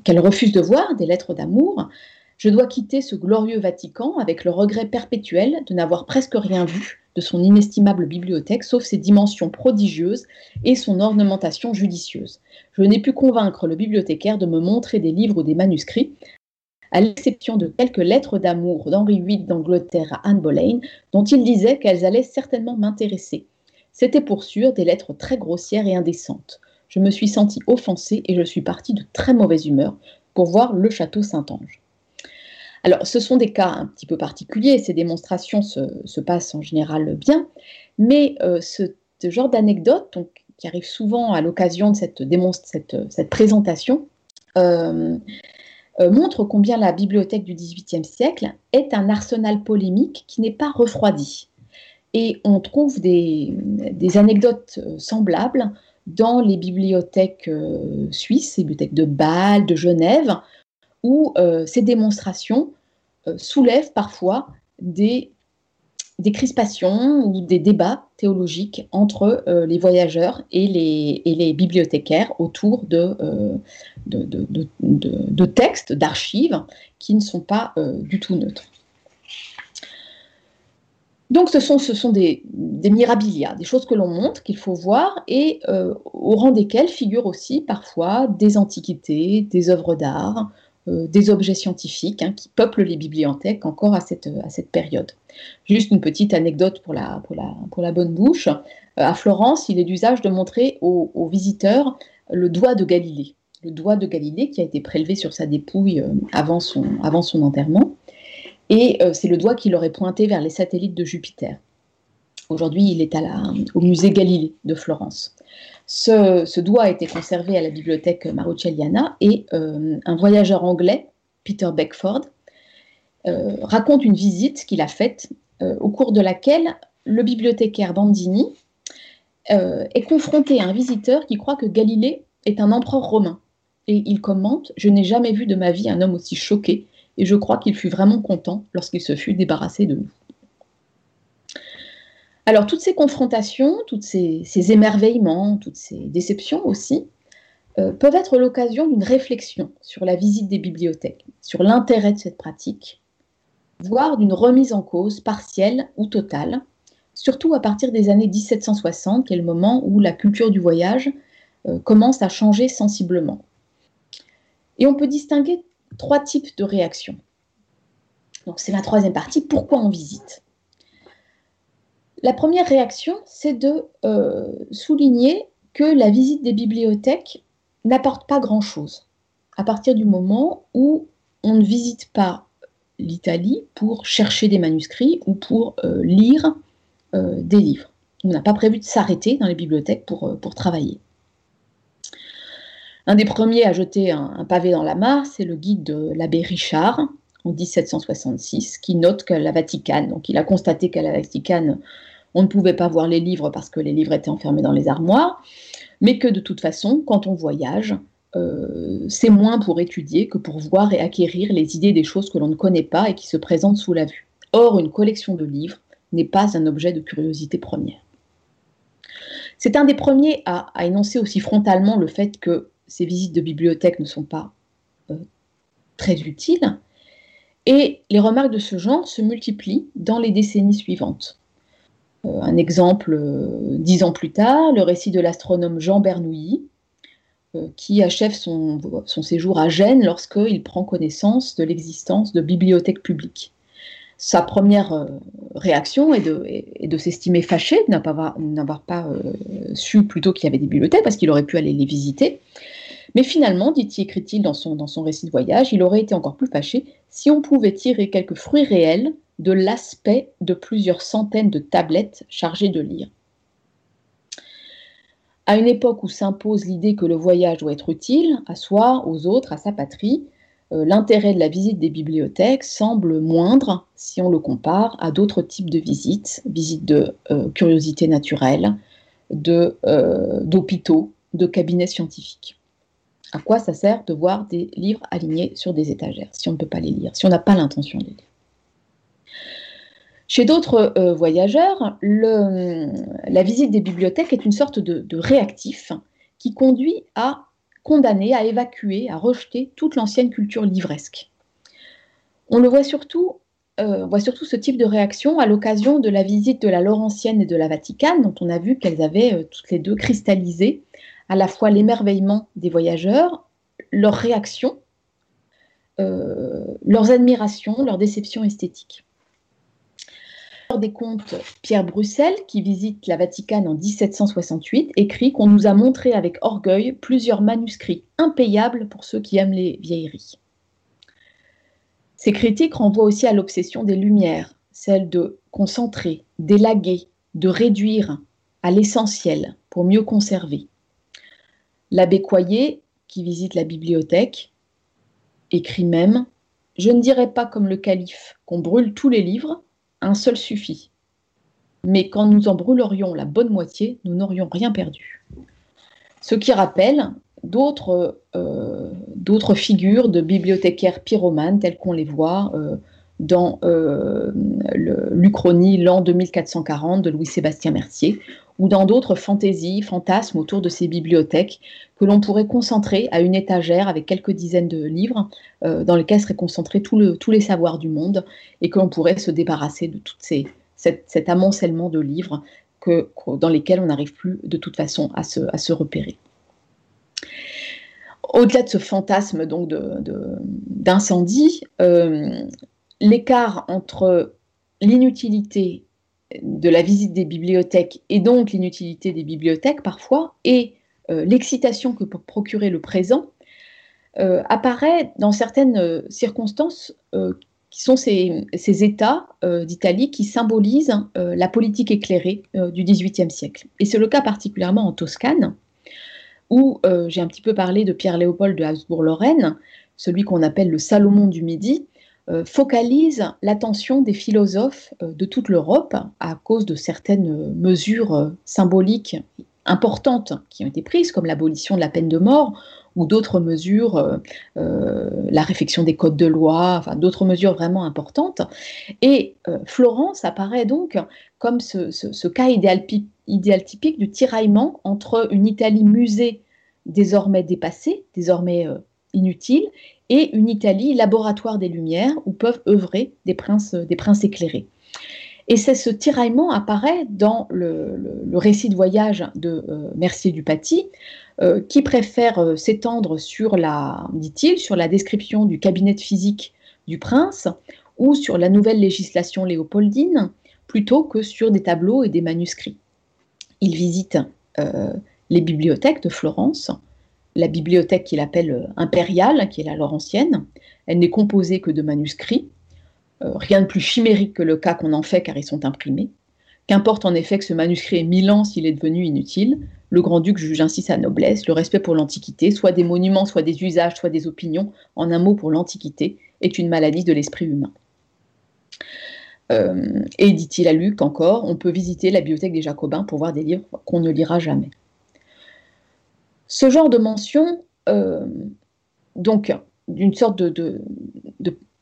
qu'elle refuse de voir, des lettres d'amour. Je dois quitter ce glorieux Vatican avec le regret perpétuel de n'avoir presque rien vu de son inestimable bibliothèque, sauf ses dimensions prodigieuses et son ornementation judicieuse. Je n'ai pu convaincre le bibliothécaire de me montrer des livres ou des manuscrits, à l'exception de quelques lettres d'amour d'Henri VIII d'Angleterre à Anne Boleyn, dont il disait qu'elles allaient certainement m'intéresser. C'était pour sûr des lettres très grossières et indécentes. Je me suis sentie offensée et je suis partie de très mauvaise humeur pour voir le château Saint-Ange. Alors, ce sont des cas un petit peu particuliers, ces démonstrations se, passent en général bien, mais euh, ce, genre d'anecdote, qui arrive souvent à l'occasion de cette, présentation, euh, euh, montre combien la bibliothèque du XVIIIe siècle est un arsenal polémique qui n'est pas refroidi. Et on trouve des, anecdotes euh, semblables dans les bibliothèques euh, suisses, les bibliothèques de Bâle, de Genève, où euh, ces démonstrations soulèvent parfois des, crispations ou des débats théologiques entre les voyageurs et les, bibliothécaires autour de, de textes, d'archives qui ne sont pas du tout neutres. Donc ce sont, des, mirabilia, des choses que l'on montre, qu'il faut voir, et euh, au rang desquelles figurent aussi parfois des antiquités, des œuvres d'art, euh, des objets scientifiques hein, qui peuplent les bibliothèques encore à cette, période. Juste une petite anecdote pour la, bonne bouche. Euh, à Florence, il est d'usage de montrer aux, visiteurs le doigt de Galilée. Le doigt de Galilée qui a été prélevé sur sa dépouille avant son enterrement. Et euh, c'est le doigt qui l'aurait pointé vers les satellites de Jupiter. Aujourd'hui, il est au musée Galilée de Florence. Ce, doigt a été conservé à la bibliothèque Marucelliana et euh, un voyageur anglais, Peter Beckford, euh, raconte une visite qu'il a faite au cours de laquelle le bibliothécaire Bandini est confronté à un visiteur qui croit que Galilée est un empereur romain. Et il commente Je n'ai jamais vu de ma vie un homme aussi choqué et je crois qu'il fut vraiment content lorsqu'il se fut débarrassé de nous. Alors toutes ces confrontations, tous ces, émerveillements, toutes ces déceptions aussi, euh, peuvent être l'occasion d'une réflexion sur la visite des bibliothèques, sur l'intérêt de cette pratique, voire d'une remise en cause partielle ou totale, surtout à partir des années 1760, qui est le moment où la culture du voyage euh, commence à changer sensiblement. Et on peut distinguer trois types de réactions. Donc c'est la troisième partie, pourquoi on visite? La première réaction, c'est de euh, souligner que la visite des bibliothèques n'apporte pas grand-chose à partir du moment où on ne visite pas l'Italie pour chercher des manuscrits ou pour euh, lire euh, des livres. On n'a pas prévu de s'arrêter dans les bibliothèques pour travailler. Un des premiers à jeter un, pavé dans la mare, c'est le guide de l'abbé Richard en 1766, qui note qu'à la Vaticane, donc il a constaté qu'à la Vaticane, on ne pouvait pas voir les livres parce que les livres étaient enfermés dans les armoires, mais que de toute façon, quand on voyage, euh, c'est moins pour étudier que pour voir et acquérir les idées des choses que l'on ne connaît pas et qui se présentent sous la vue. Or, une collection de livres n'est pas un objet de curiosité première. C'est un des premiers à énoncer aussi frontalement le fait que ces visites de bibliothèque ne sont pas euh, très utiles. Et les remarques de ce genre se multiplient dans les décennies suivantes. Euh, un exemple, euh, dix ans plus tard, le récit de l'astronome Jean Bernoulli, qui achève son, séjour à Gênes lorsqu'il prend connaissance de l'existence de bibliothèques publiques. Sa première réaction est de, de s'estimer fâché de n'avoir pas su plutôt qu'il y avait des bibliothèques, parce qu'il aurait pu aller les visiter. Mais finalement, dit-il, écrit-il dans son, récit de voyage, il aurait été encore plus fâché si on pouvait tirer quelques fruits réels de l'aspect de plusieurs centaines de tablettes chargées de lire. À une époque où s'impose l'idée que le voyage doit être utile, à soi, aux autres, à sa patrie, l'intérêt de la visite des bibliothèques semble moindre si on le compare à d'autres types de visites, visites de curiosité naturelle, d'hôpitaux, de cabinets scientifiques. À quoi ça sert de voir des livres alignés sur des étagères si on ne peut pas les lire, si on n'a pas l'intention de les lire? Chez d'autres euh, voyageurs, la visite des bibliothèques est une sorte de, réactif qui conduit à condamner, à évacuer, à rejeter toute l'ancienne culture livresque. On le voit surtout euh, ce type de réaction à l'occasion de la visite de la Laurentienne et de la Vaticane, dont on a vu qu'elles avaient euh, toutes les deux cristallisé à la fois l'émerveillement des voyageurs, leurs réactions, euh, leurs admirations, leurs déceptions esthétiques. Des contes, Pierre Bruxelles, qui visite la Vatican en 1768, écrit qu'on nous a montré avec orgueil plusieurs manuscrits impayables pour ceux qui aiment les vieilleries. Ces critiques renvoient aussi à l'obsession des Lumières, celle de concentrer, d'élaguer, de réduire à l'essentiel pour mieux conserver. L'abbé Coyer, qui visite la bibliothèque, écrit même Je ne dirais pas comme le calife qu'on brûle tous les livres, un seul suffit. Mais quand nous en brûlerions la bonne moitié, nous n'aurions rien perdu. Ce qui rappelle d'autres euh, figures de bibliothécaires pyromanes telles qu'on les voit euh, dans euh, l'Uchronie l'an 2440 de Louis-Sébastien Mercier, ou dans d'autres fantaisies, fantasmes autour de ces bibliothèques que l'on pourrait concentrer à une étagère avec quelques dizaines de livres euh, dans lesquels seraient concentrés tous les savoirs du monde et que l'on pourrait se débarrasser de tout cet, amoncellement de livres que, dans lesquels on n'arrive plus de toute façon à se, repérer. Au-delà de ce fantasme donc d'incendie, euh, l'écart entre l'inutilité de la visite des bibliothèques et donc l'inutilité des bibliothèques parfois et euh, l'excitation que peut procurer le présent euh, apparaît dans certaines euh, circonstances qui sont ces, états d'Italie qui symbolisent la politique éclairée du XVIIIe siècle. Et c'est le cas particulièrement en Toscane, où j'ai un petit peu parlé de Pierre-Léopold de Habsbourg-Lorraine, celui qu'on appelle le Salomon du Midi, focalise l'attention des philosophes euh, de toute l'Europe à cause de certaines mesures euh, symboliques importantes qui ont été prises, comme l'abolition de la peine de mort ou d'autres mesures, la réflexion des codes de loi, enfin, d'autres mesures vraiment importantes. Et Florence apparaît donc comme ce, cas idéal, typique du tiraillement entre une Italie musée désormais dépassée, désormais inutile, et une Italie laboratoire des Lumières où peuvent œuvrer des princes, princes éclairés. Et c'est ce tiraillement apparaît dans le, récit de voyage de euh, Mercier du Paty, euh, qui préfère euh, s'étendre sur la, dit-il, sur la description du cabinet physique du prince ou sur la nouvelle législation léopoldine, plutôt que sur des tableaux et des manuscrits. Il visite les bibliothèques de Florence, la bibliothèque qu'il appelle euh, impériale, qui est la Laurentienne. Elle n'est composée que de manuscrits. Euh, rien de plus chimérique que le cas qu'on en fait car ils sont imprimés. Qu'importe en effet que ce manuscrit ait mille ans s'il est devenu inutile, le grand-duc juge ainsi sa noblesse, le respect pour l'Antiquité, soit des monuments, soit des usages, soit des opinions, en un mot pour l'Antiquité, est une maladie de l'esprit humain. Euh, et dit-il à Luc encore, on peut visiter la bibliothèque des Jacobins pour voir des livres qu'on ne lira jamais. Ce genre de mention, euh, donc d'une sorte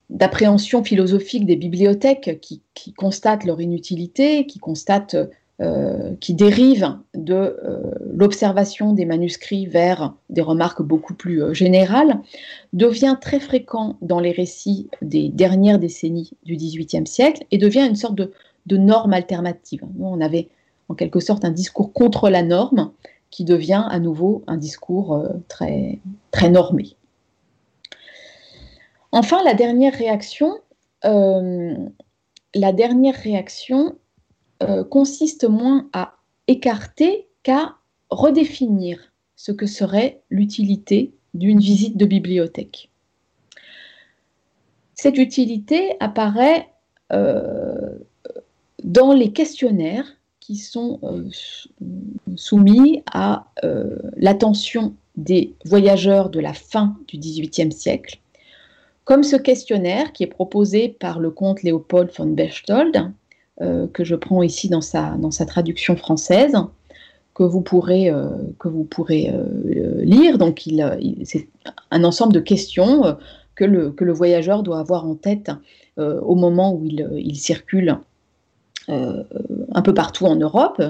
d'appréhension philosophique des bibliothèques qui, constatent leur inutilité, qui constatent, euh, qui dérivent de euh, l'observation des manuscrits vers des remarques beaucoup plus générales, devient très fréquent dans les récits des dernières décennies du XVIIIe siècle et devient une sorte de, norme alternative. On avait en quelque sorte un discours contre la norme qui devient à nouveau un discours euh, très, normé. Enfin, la dernière réaction, euh, euh, consiste moins à écarter qu'à redéfinir ce que serait l'utilité d'une visite de bibliothèque. Cette utilité apparaît dans les questionnaires qui sont euh, soumis à euh, l'attention des voyageurs de la fin du XVIIIe siècle, comme ce questionnaire qui est proposé par le comte Léopold von Berchtold, euh, que je prends ici dans sa, traduction française, que vous pourrez, lire. Donc, c'est un ensemble de questions que, le, voyageur doit avoir en tête au moment où il circule un peu partout en Europe.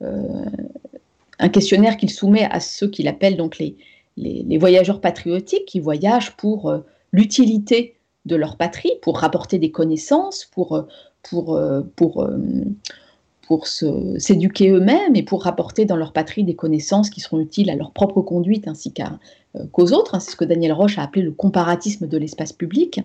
un questionnaire qu'il soumet à ceux qu'il appelle donc les, voyageurs patriotiques qui voyagent pour l'utilité de leur patrie, pour rapporter des connaissances, pour, euh, euh, s'éduquer eux-mêmes et pour rapporter dans leur patrie des connaissances qui seront utiles à leur propre conduite ainsi qu'à euh, qu'aux autres. Hein, c'est ce que Daniel Roche a appelé le comparatisme de l'espace public.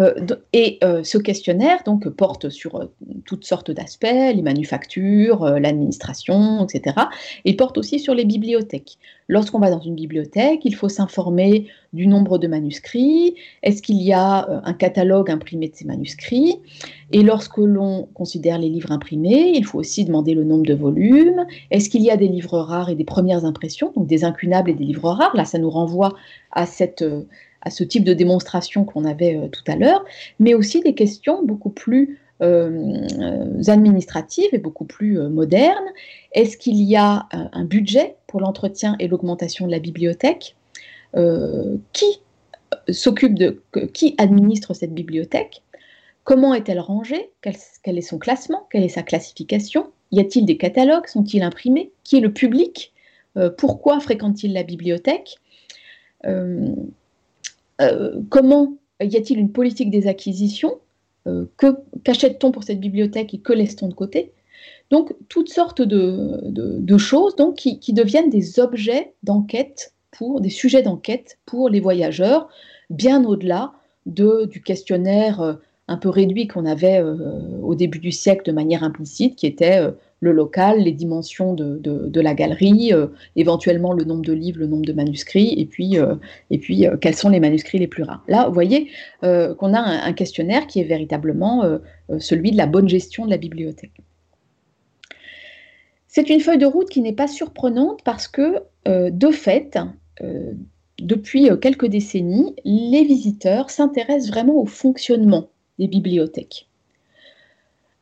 Euh, et euh, ce questionnaire donc porte sur toutes sortes d'aspects, les manufactures, l'administration, etc. Et porte aussi sur les bibliothèques. Lorsqu'on va dans une bibliothèque, il faut s'informer du nombre de manuscrits, est-ce qu'il y a un catalogue imprimé de ces manuscrits, et lorsque l'on considère les livres imprimés, il faut aussi demander le nombre de volumes, est-ce qu'il y a des livres rares et des premières impressions, donc des incunables et des livres rares, là ça nous renvoie à, cette, euh, à ce type de démonstration qu'on avait euh, tout à l'heure, mais aussi des questions beaucoup plus euh, administratives et beaucoup plus modernes. Est-ce qu'il y a un budget pour l'entretien et l'augmentation de la bibliothèque? Qui s'occupe de qui administre cette bibliothèque? Comment est-elle rangée? Quel, est son classement? Quelle est sa classification? Y a-t-il des catalogues? Sont-ils imprimés? Qui est le public? Pourquoi fréquente-t-il la bibliothèque? Euh, euh, comment y a-t-il une politique des acquisitions? Euh, que qu'achète-t-on pour cette bibliothèque et que laisse-t-on de côté? Donc toutes sortes de, choses donc, qui, deviennent des objets d'enquête pour des sujets d'enquête pour les voyageurs, bien au-delà de, du questionnaire un peu réduit qu'on avait au début du siècle de manière implicite, qui était le local, les dimensions de, la galerie, euh, éventuellement le nombre de livres, le nombre de manuscrits, et puis, euh, et puis euh, quels sont les manuscrits les plus rares. Là, vous voyez qu'on a un, questionnaire qui est véritablement celui de la bonne gestion de la bibliothèque. C'est une feuille de route qui n'est pas surprenante parce que, de fait, depuis quelques décennies, les visiteurs s'intéressent vraiment au fonctionnement des bibliothèques.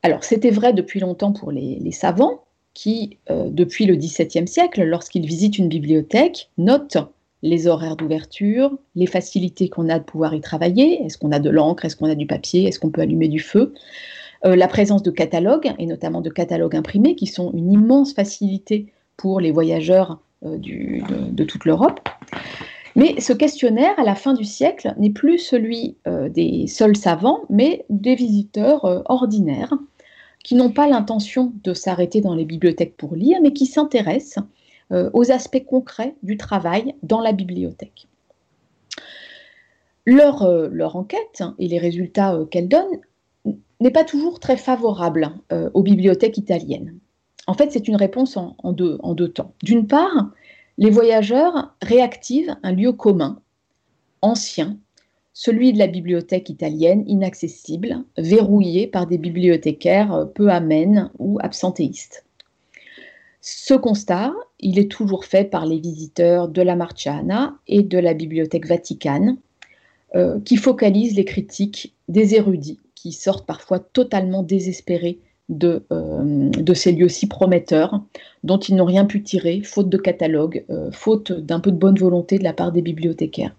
Alors, c'était vrai depuis longtemps pour les, savants qui, euh, depuis le XVIIe siècle, lorsqu'ils visitent une bibliothèque, notent les horaires d'ouverture, les facilités qu'on a de pouvoir y travailler, est-ce qu'on a de l'encre, est-ce qu'on a du papier, est-ce qu'on peut allumer du feu, euh, la présence de catalogues, et notamment de catalogues imprimés, qui sont une immense facilité pour les voyageurs euh, de, toute l'Europe. Mais ce questionnaire, à la fin du siècle, n'est plus celui des seuls savants, mais des visiteurs ordinaires qui n'ont pas l'intention de s'arrêter dans les bibliothèques pour lire, mais qui s'intéressent euh, aux aspects concrets du travail dans la bibliothèque. Leur, euh, enquête et les résultats euh, qu'elle donne n'est pas toujours très favorable aux bibliothèques italiennes. En fait, c'est une réponse en, deux, temps. D'une part, les voyageurs réactivent un lieu commun, ancien, celui de la bibliothèque italienne inaccessible, verrouillée par des bibliothécaires peu amènes ou absentéistes. Ce constat, il est toujours fait par les visiteurs de la Marciana et de la Bibliothèque Vaticane, euh, qui focalisent les critiques des érudits, qui sortent parfois totalement désespérés de, euh, de ces lieux si prometteurs, dont ils n'ont rien pu tirer, faute de catalogue, euh, faute d'un peu de bonne volonté de la part des bibliothécaires.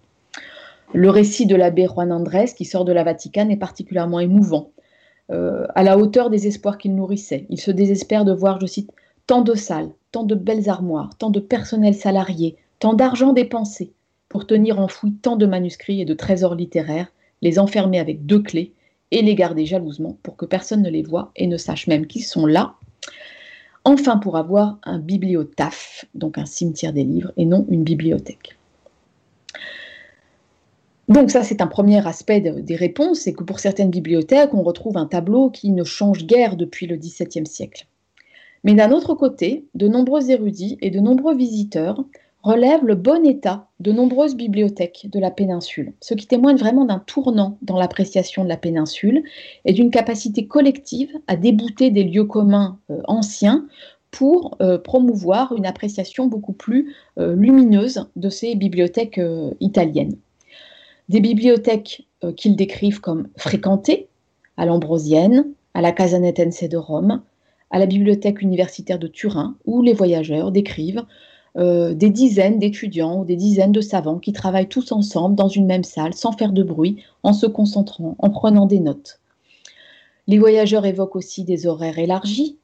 Le récit de l'abbé Juan Andrés, qui sort de la Vaticane, est particulièrement émouvant, euh, à la hauteur des espoirs qu'il nourrissait. Il se désespère de voir, je cite, tant de salles, tant de belles armoires, tant de personnel salarié, tant d'argent dépensé pour tenir enfouis tant de manuscrits et de trésors littéraires, les enfermer avec deux clés et les garder jalousement pour que personne ne les voie et ne sache même qu'ils sont là. Enfin, pour avoir un bibliotaphe, donc un cimetière des livres, et non une bibliothèque. Donc ça, c'est un premier aspect des réponses, c'est que pour certaines bibliothèques, on retrouve un tableau qui ne change guère depuis le XVIIe siècle. Mais d'un autre côté, de nombreux érudits et de nombreux visiteurs relèvent le bon état de nombreuses bibliothèques de la péninsule, ce qui témoigne vraiment d'un tournant dans l'appréciation de la péninsule et d'une capacité collective à débouter des lieux communs euh, anciens pour euh, promouvoir une appréciation beaucoup plus euh, lumineuse de ces bibliothèques italiennes. des bibliothèques qu'ils décrivent comme fréquentées, à l'Ambrosienne, à la Casanetense de Rome, à la bibliothèque universitaire de Turin, où les voyageurs décrivent euh, des dizaines d'étudiants ou des dizaines de savants qui travaillent tous ensemble dans une même salle, sans faire de bruit, en se concentrant, en prenant des notes. Les voyageurs évoquent aussi des horaires élargis,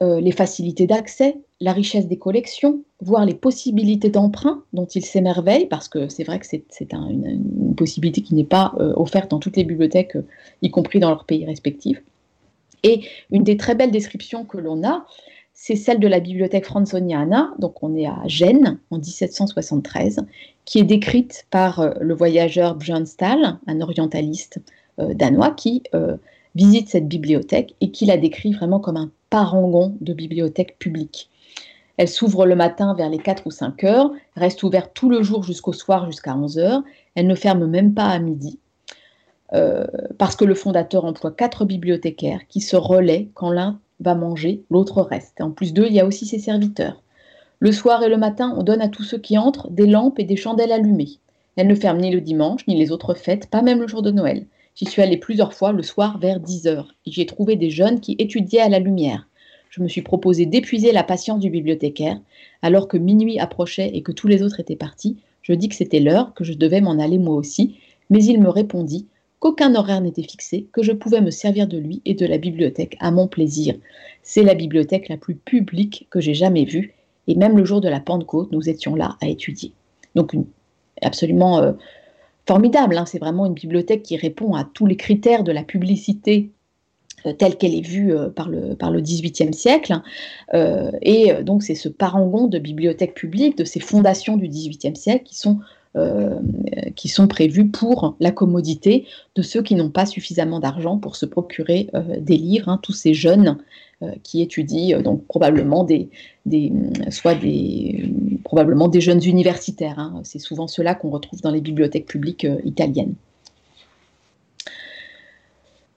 euh, les facilités d'accès, la richesse des collections, voire les possibilités d'emprunt dont ils s'émerveillent, parce que c'est vrai que c'est une, possibilité qui n'est pas euh, offerte dans toutes les bibliothèques, y compris dans leurs pays respectifs. Et une des très belles descriptions que l'on a, c'est celle de la bibliothèque Franzoniana, donc on est à Gênes en 1773, qui est décrite par euh, le voyageur Björn Stahl, un orientaliste euh, danois, qui euh, visite cette bibliothèque et qui la décrit vraiment comme un parangon de bibliothèque publique. Elle s'ouvre le matin vers les 4 ou 5 heures, reste ouverte tout le jour jusqu'au soir, jusqu'à 11 heures. Elle ne ferme même pas à midi. Parce que le fondateur emploie quatre bibliothécaires qui se relaient quand l'un va manger, l'autre reste. En plus d'eux, il y a aussi ses serviteurs. Le soir et le matin, on donne à tous ceux qui entrent des lampes et des chandelles allumées. Elle ne ferme ni le dimanche, ni les autres fêtes, pas même le jour de Noël. J'y suis allée plusieurs fois le soir vers 10 heures, j'y ai trouvé des jeunes qui étudiaient à la lumière. Je me suis proposé d'épuiser la patience du bibliothécaire, alors que minuit approchait et que tous les autres étaient partis. Je dis que c'était l'heure, que je devais m'en aller moi aussi, mais il me répondit qu'aucun horaire n'était fixé, que je pouvais me servir de lui et de la bibliothèque à mon plaisir. C'est la bibliothèque la plus publique que j'ai jamais vue, et même le jour de la Pentecôte, nous étions là à étudier. Donc absolument euh, formidable, hein. c'est vraiment une bibliothèque qui répond à tous les critères de la publicité euh, telle qu'elle est vue euh, par, le, par le XVIIIe siècle. et donc c'est ce parangon de bibliothèques publiques, de ces fondations du XVIIIe siècle qui sont euh, qui sont prévus pour la commodité de ceux qui n'ont pas suffisamment d'argent pour se procurer euh, des livres, hein, tous ces jeunes euh, qui étudient donc probablement des, des, soit des probablement des jeunes universitaires. Hein. C'est souvent ceux-là qu'on retrouve dans les bibliothèques publiques italiennes.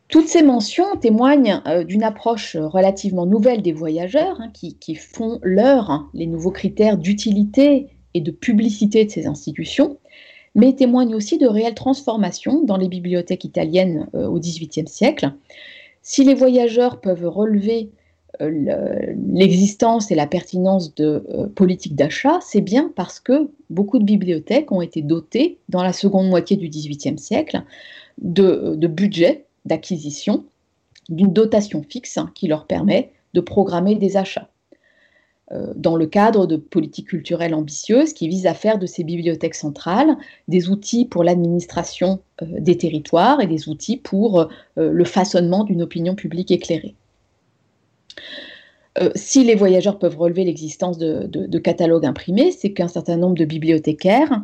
Toutes ces mentions témoignent d'une approche relativement nouvelle des voyageurs hein, qui, qui, font leur les nouveaux critères d'utilité et de publicité de ces institutions, mais témoigne aussi de réelles transformations dans les bibliothèques italiennes euh, au XVIIIe siècle. Si les voyageurs peuvent relever euh, l'existence et la pertinence de euh, politiques d'achat, c'est bien parce que beaucoup de bibliothèques ont été dotées, dans la seconde moitié du XVIIIe siècle, de, de budgets d'acquisition, d'une dotation fixe qui leur permet de programmer des achats. Euh, dans le cadre de politiques culturelles ambitieuses qui visent à faire de ces bibliothèques centrales des outils pour l'administration euh, des territoires et des outils pour euh, le façonnement d'une opinion publique éclairée. si les voyageurs peuvent relever l'existence de, catalogues imprimés, c'est qu'un certain nombre de bibliothécaires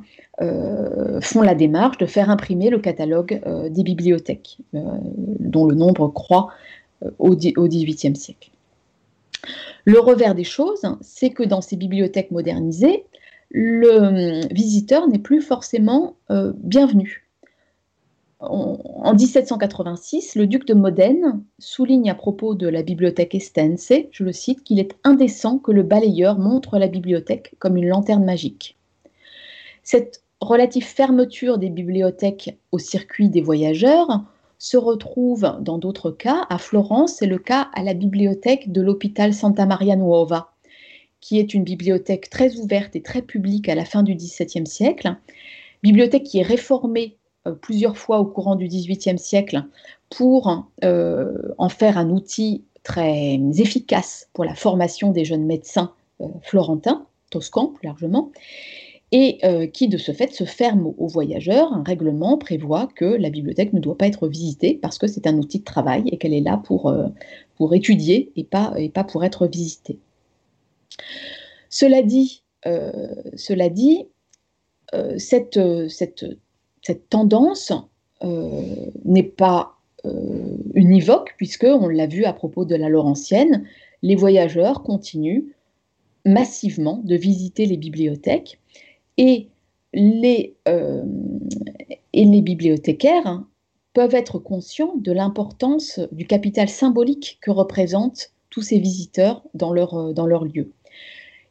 font la démarche de faire imprimer le catalogue des bibliothèques, dont le nombre croît au XVIIIe siècle. Le revers des choses, c'est que dans ces bibliothèques modernisées, le visiteur n'est plus forcément euh, bienvenu. En, 1786, le duc de Modène souligne à propos de la bibliothèque Estense, je le cite, qu'il est indécent que le balayeur montre la bibliothèque comme une lanterne magique. Cette relative fermeture des bibliothèques au circuit des voyageurs se retrouve dans d'autres cas. À Florence, c'est le cas à la bibliothèque de l'hôpital Santa Maria Nuova, qui est une bibliothèque très ouverte et très publique à la fin du XVIIe siècle. Bibliothèque qui est réformée euh, plusieurs fois au courant du XVIIIe siècle pour euh, en faire un outil très efficace pour la formation des jeunes médecins euh, florentins, toscans plus largement et euh, qui de ce fait se ferme aux voyageurs. Un règlement prévoit que la bibliothèque ne doit pas être visitée parce que c'est un outil de travail et qu'elle est là pour, euh, pour étudier et pas, et pas pour être visitée. Cela dit, euh, cela dit cette, cette, cette, tendance n'est pas univoque puisque, on l'a vu à propos de la Laurentienne, les voyageurs continuent massivement de visiter les bibliothèques et les, euh, et les bibliothécaires hein, peuvent être conscients de l'importance du capital symbolique que représentent tous ces visiteurs dans leur, euh, lieu.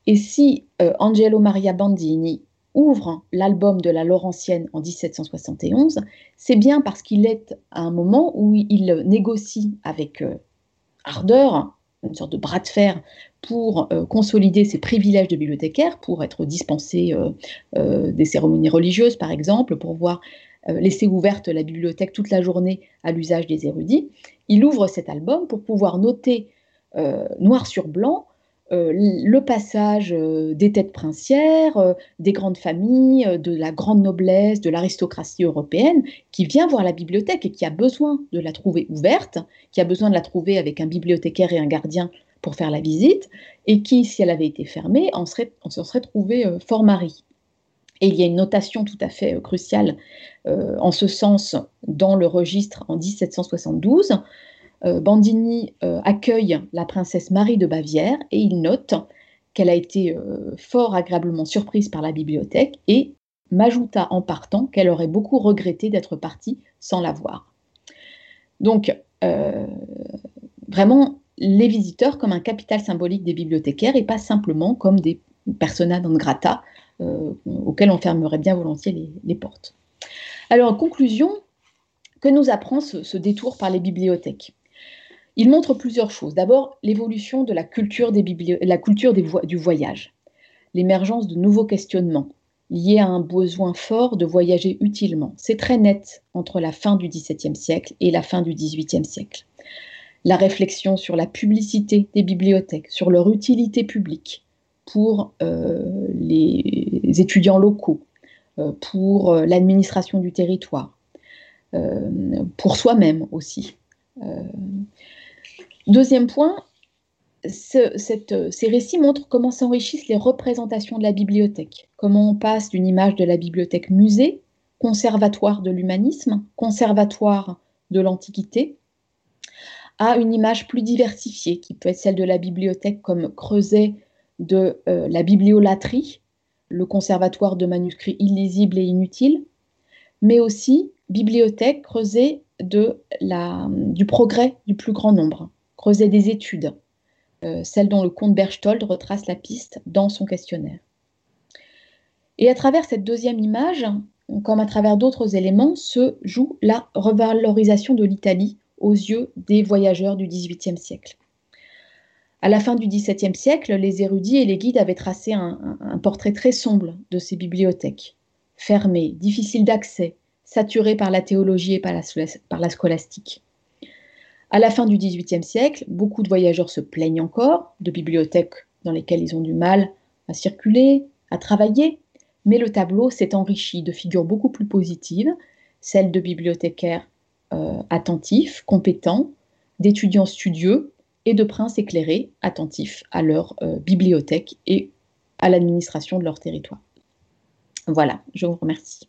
Et si euh, Angelo Maria Bandini ouvre l'album de la Laurentienne en 1771, c'est bien parce qu'il est à un moment où il négocie avec ardeur, une sorte de bras de fer, pour euh, consolider ses privilèges de bibliothécaire, pour être dispensé euh, des cérémonies religieuses, par exemple, pour voir laisser ouverte la bibliothèque toute la journée à l'usage des érudits. Il ouvre cet album pour pouvoir noter noir sur blanc euh, le passage euh, des têtes princières, euh, des grandes familles, de la grande noblesse, de l'aristocratie européenne, qui vient voir la bibliothèque et qui a besoin de la trouver ouverte, qui a besoin de la trouver avec un bibliothécaire et un gardien pour faire la visite, et qui, si elle avait été fermée, en serait, on se serait trouvé fort mari. Et il y a une notation tout à fait cruciale en ce sens dans le registre en 1772 euh, Bandini euh, accueille la princesse Marie de Bavière et il note qu'elle a été euh, fort agréablement surprise par la bibliothèque et m'ajouta en partant qu'elle aurait beaucoup regretté d'être partie sans la voir. Donc, vraiment, les visiteurs comme un capital symbolique des bibliothécaires et pas simplement comme des persona non grata auxquels on fermerait bien volontiers les, portes. Alors, en conclusion, que nous apprend ce détour par les bibliothèques? Il montre plusieurs choses. D'abord, l'évolution de la culture, des culture du voyage, l'émergence de nouveaux questionnements liés à un besoin fort de voyager utilement. C'est très net entre la fin du XVIIe siècle et la fin du XVIIIe siècle. La réflexion sur la publicité des bibliothèques, sur leur utilité publique pour euh, les étudiants locaux, euh, pour euh, l'administration du territoire, pour soi-même aussi. Deuxième point, ces récits montrent comment s'enrichissent les représentations de la bibliothèque, comment on passe d'une image de la bibliothèque musée, conservatoire de l'humanisme, conservatoire de l'Antiquité, à une image plus diversifiée, qui peut être celle de la bibliothèque comme creuset de euh, la bibliolatrie, le conservatoire de manuscrits illisibles et inutiles, mais aussi bibliothèque la, du progrès du plus grand nombre, creuser des études, euh, celle dont le comte Berchtold retrace la piste dans son questionnaire. Et à travers cette deuxième image, comme à travers d'autres éléments, se joue la revalorisation de l'Italie aux yeux des voyageurs du XVIIIe siècle. À la fin du XVIIe siècle, les érudits et les guides avaient tracé un, portrait très sombre de ces bibliothèques, fermées, difficiles d'accès, saturées par la théologie et par la scolastique. À la fin du XVIIIe siècle, beaucoup de voyageurs se plaignent encore de bibliothèques dans lesquelles ils ont du mal à circuler, à travailler, mais le tableau s'est enrichi de figures beaucoup plus positives, celles de bibliothécaires euh, attentifs, compétents, d'étudiants studieux et de princes éclairés, attentifs à leur euh, bibliothèque et à l'administration de leur territoire. Voilà, je vous remercie.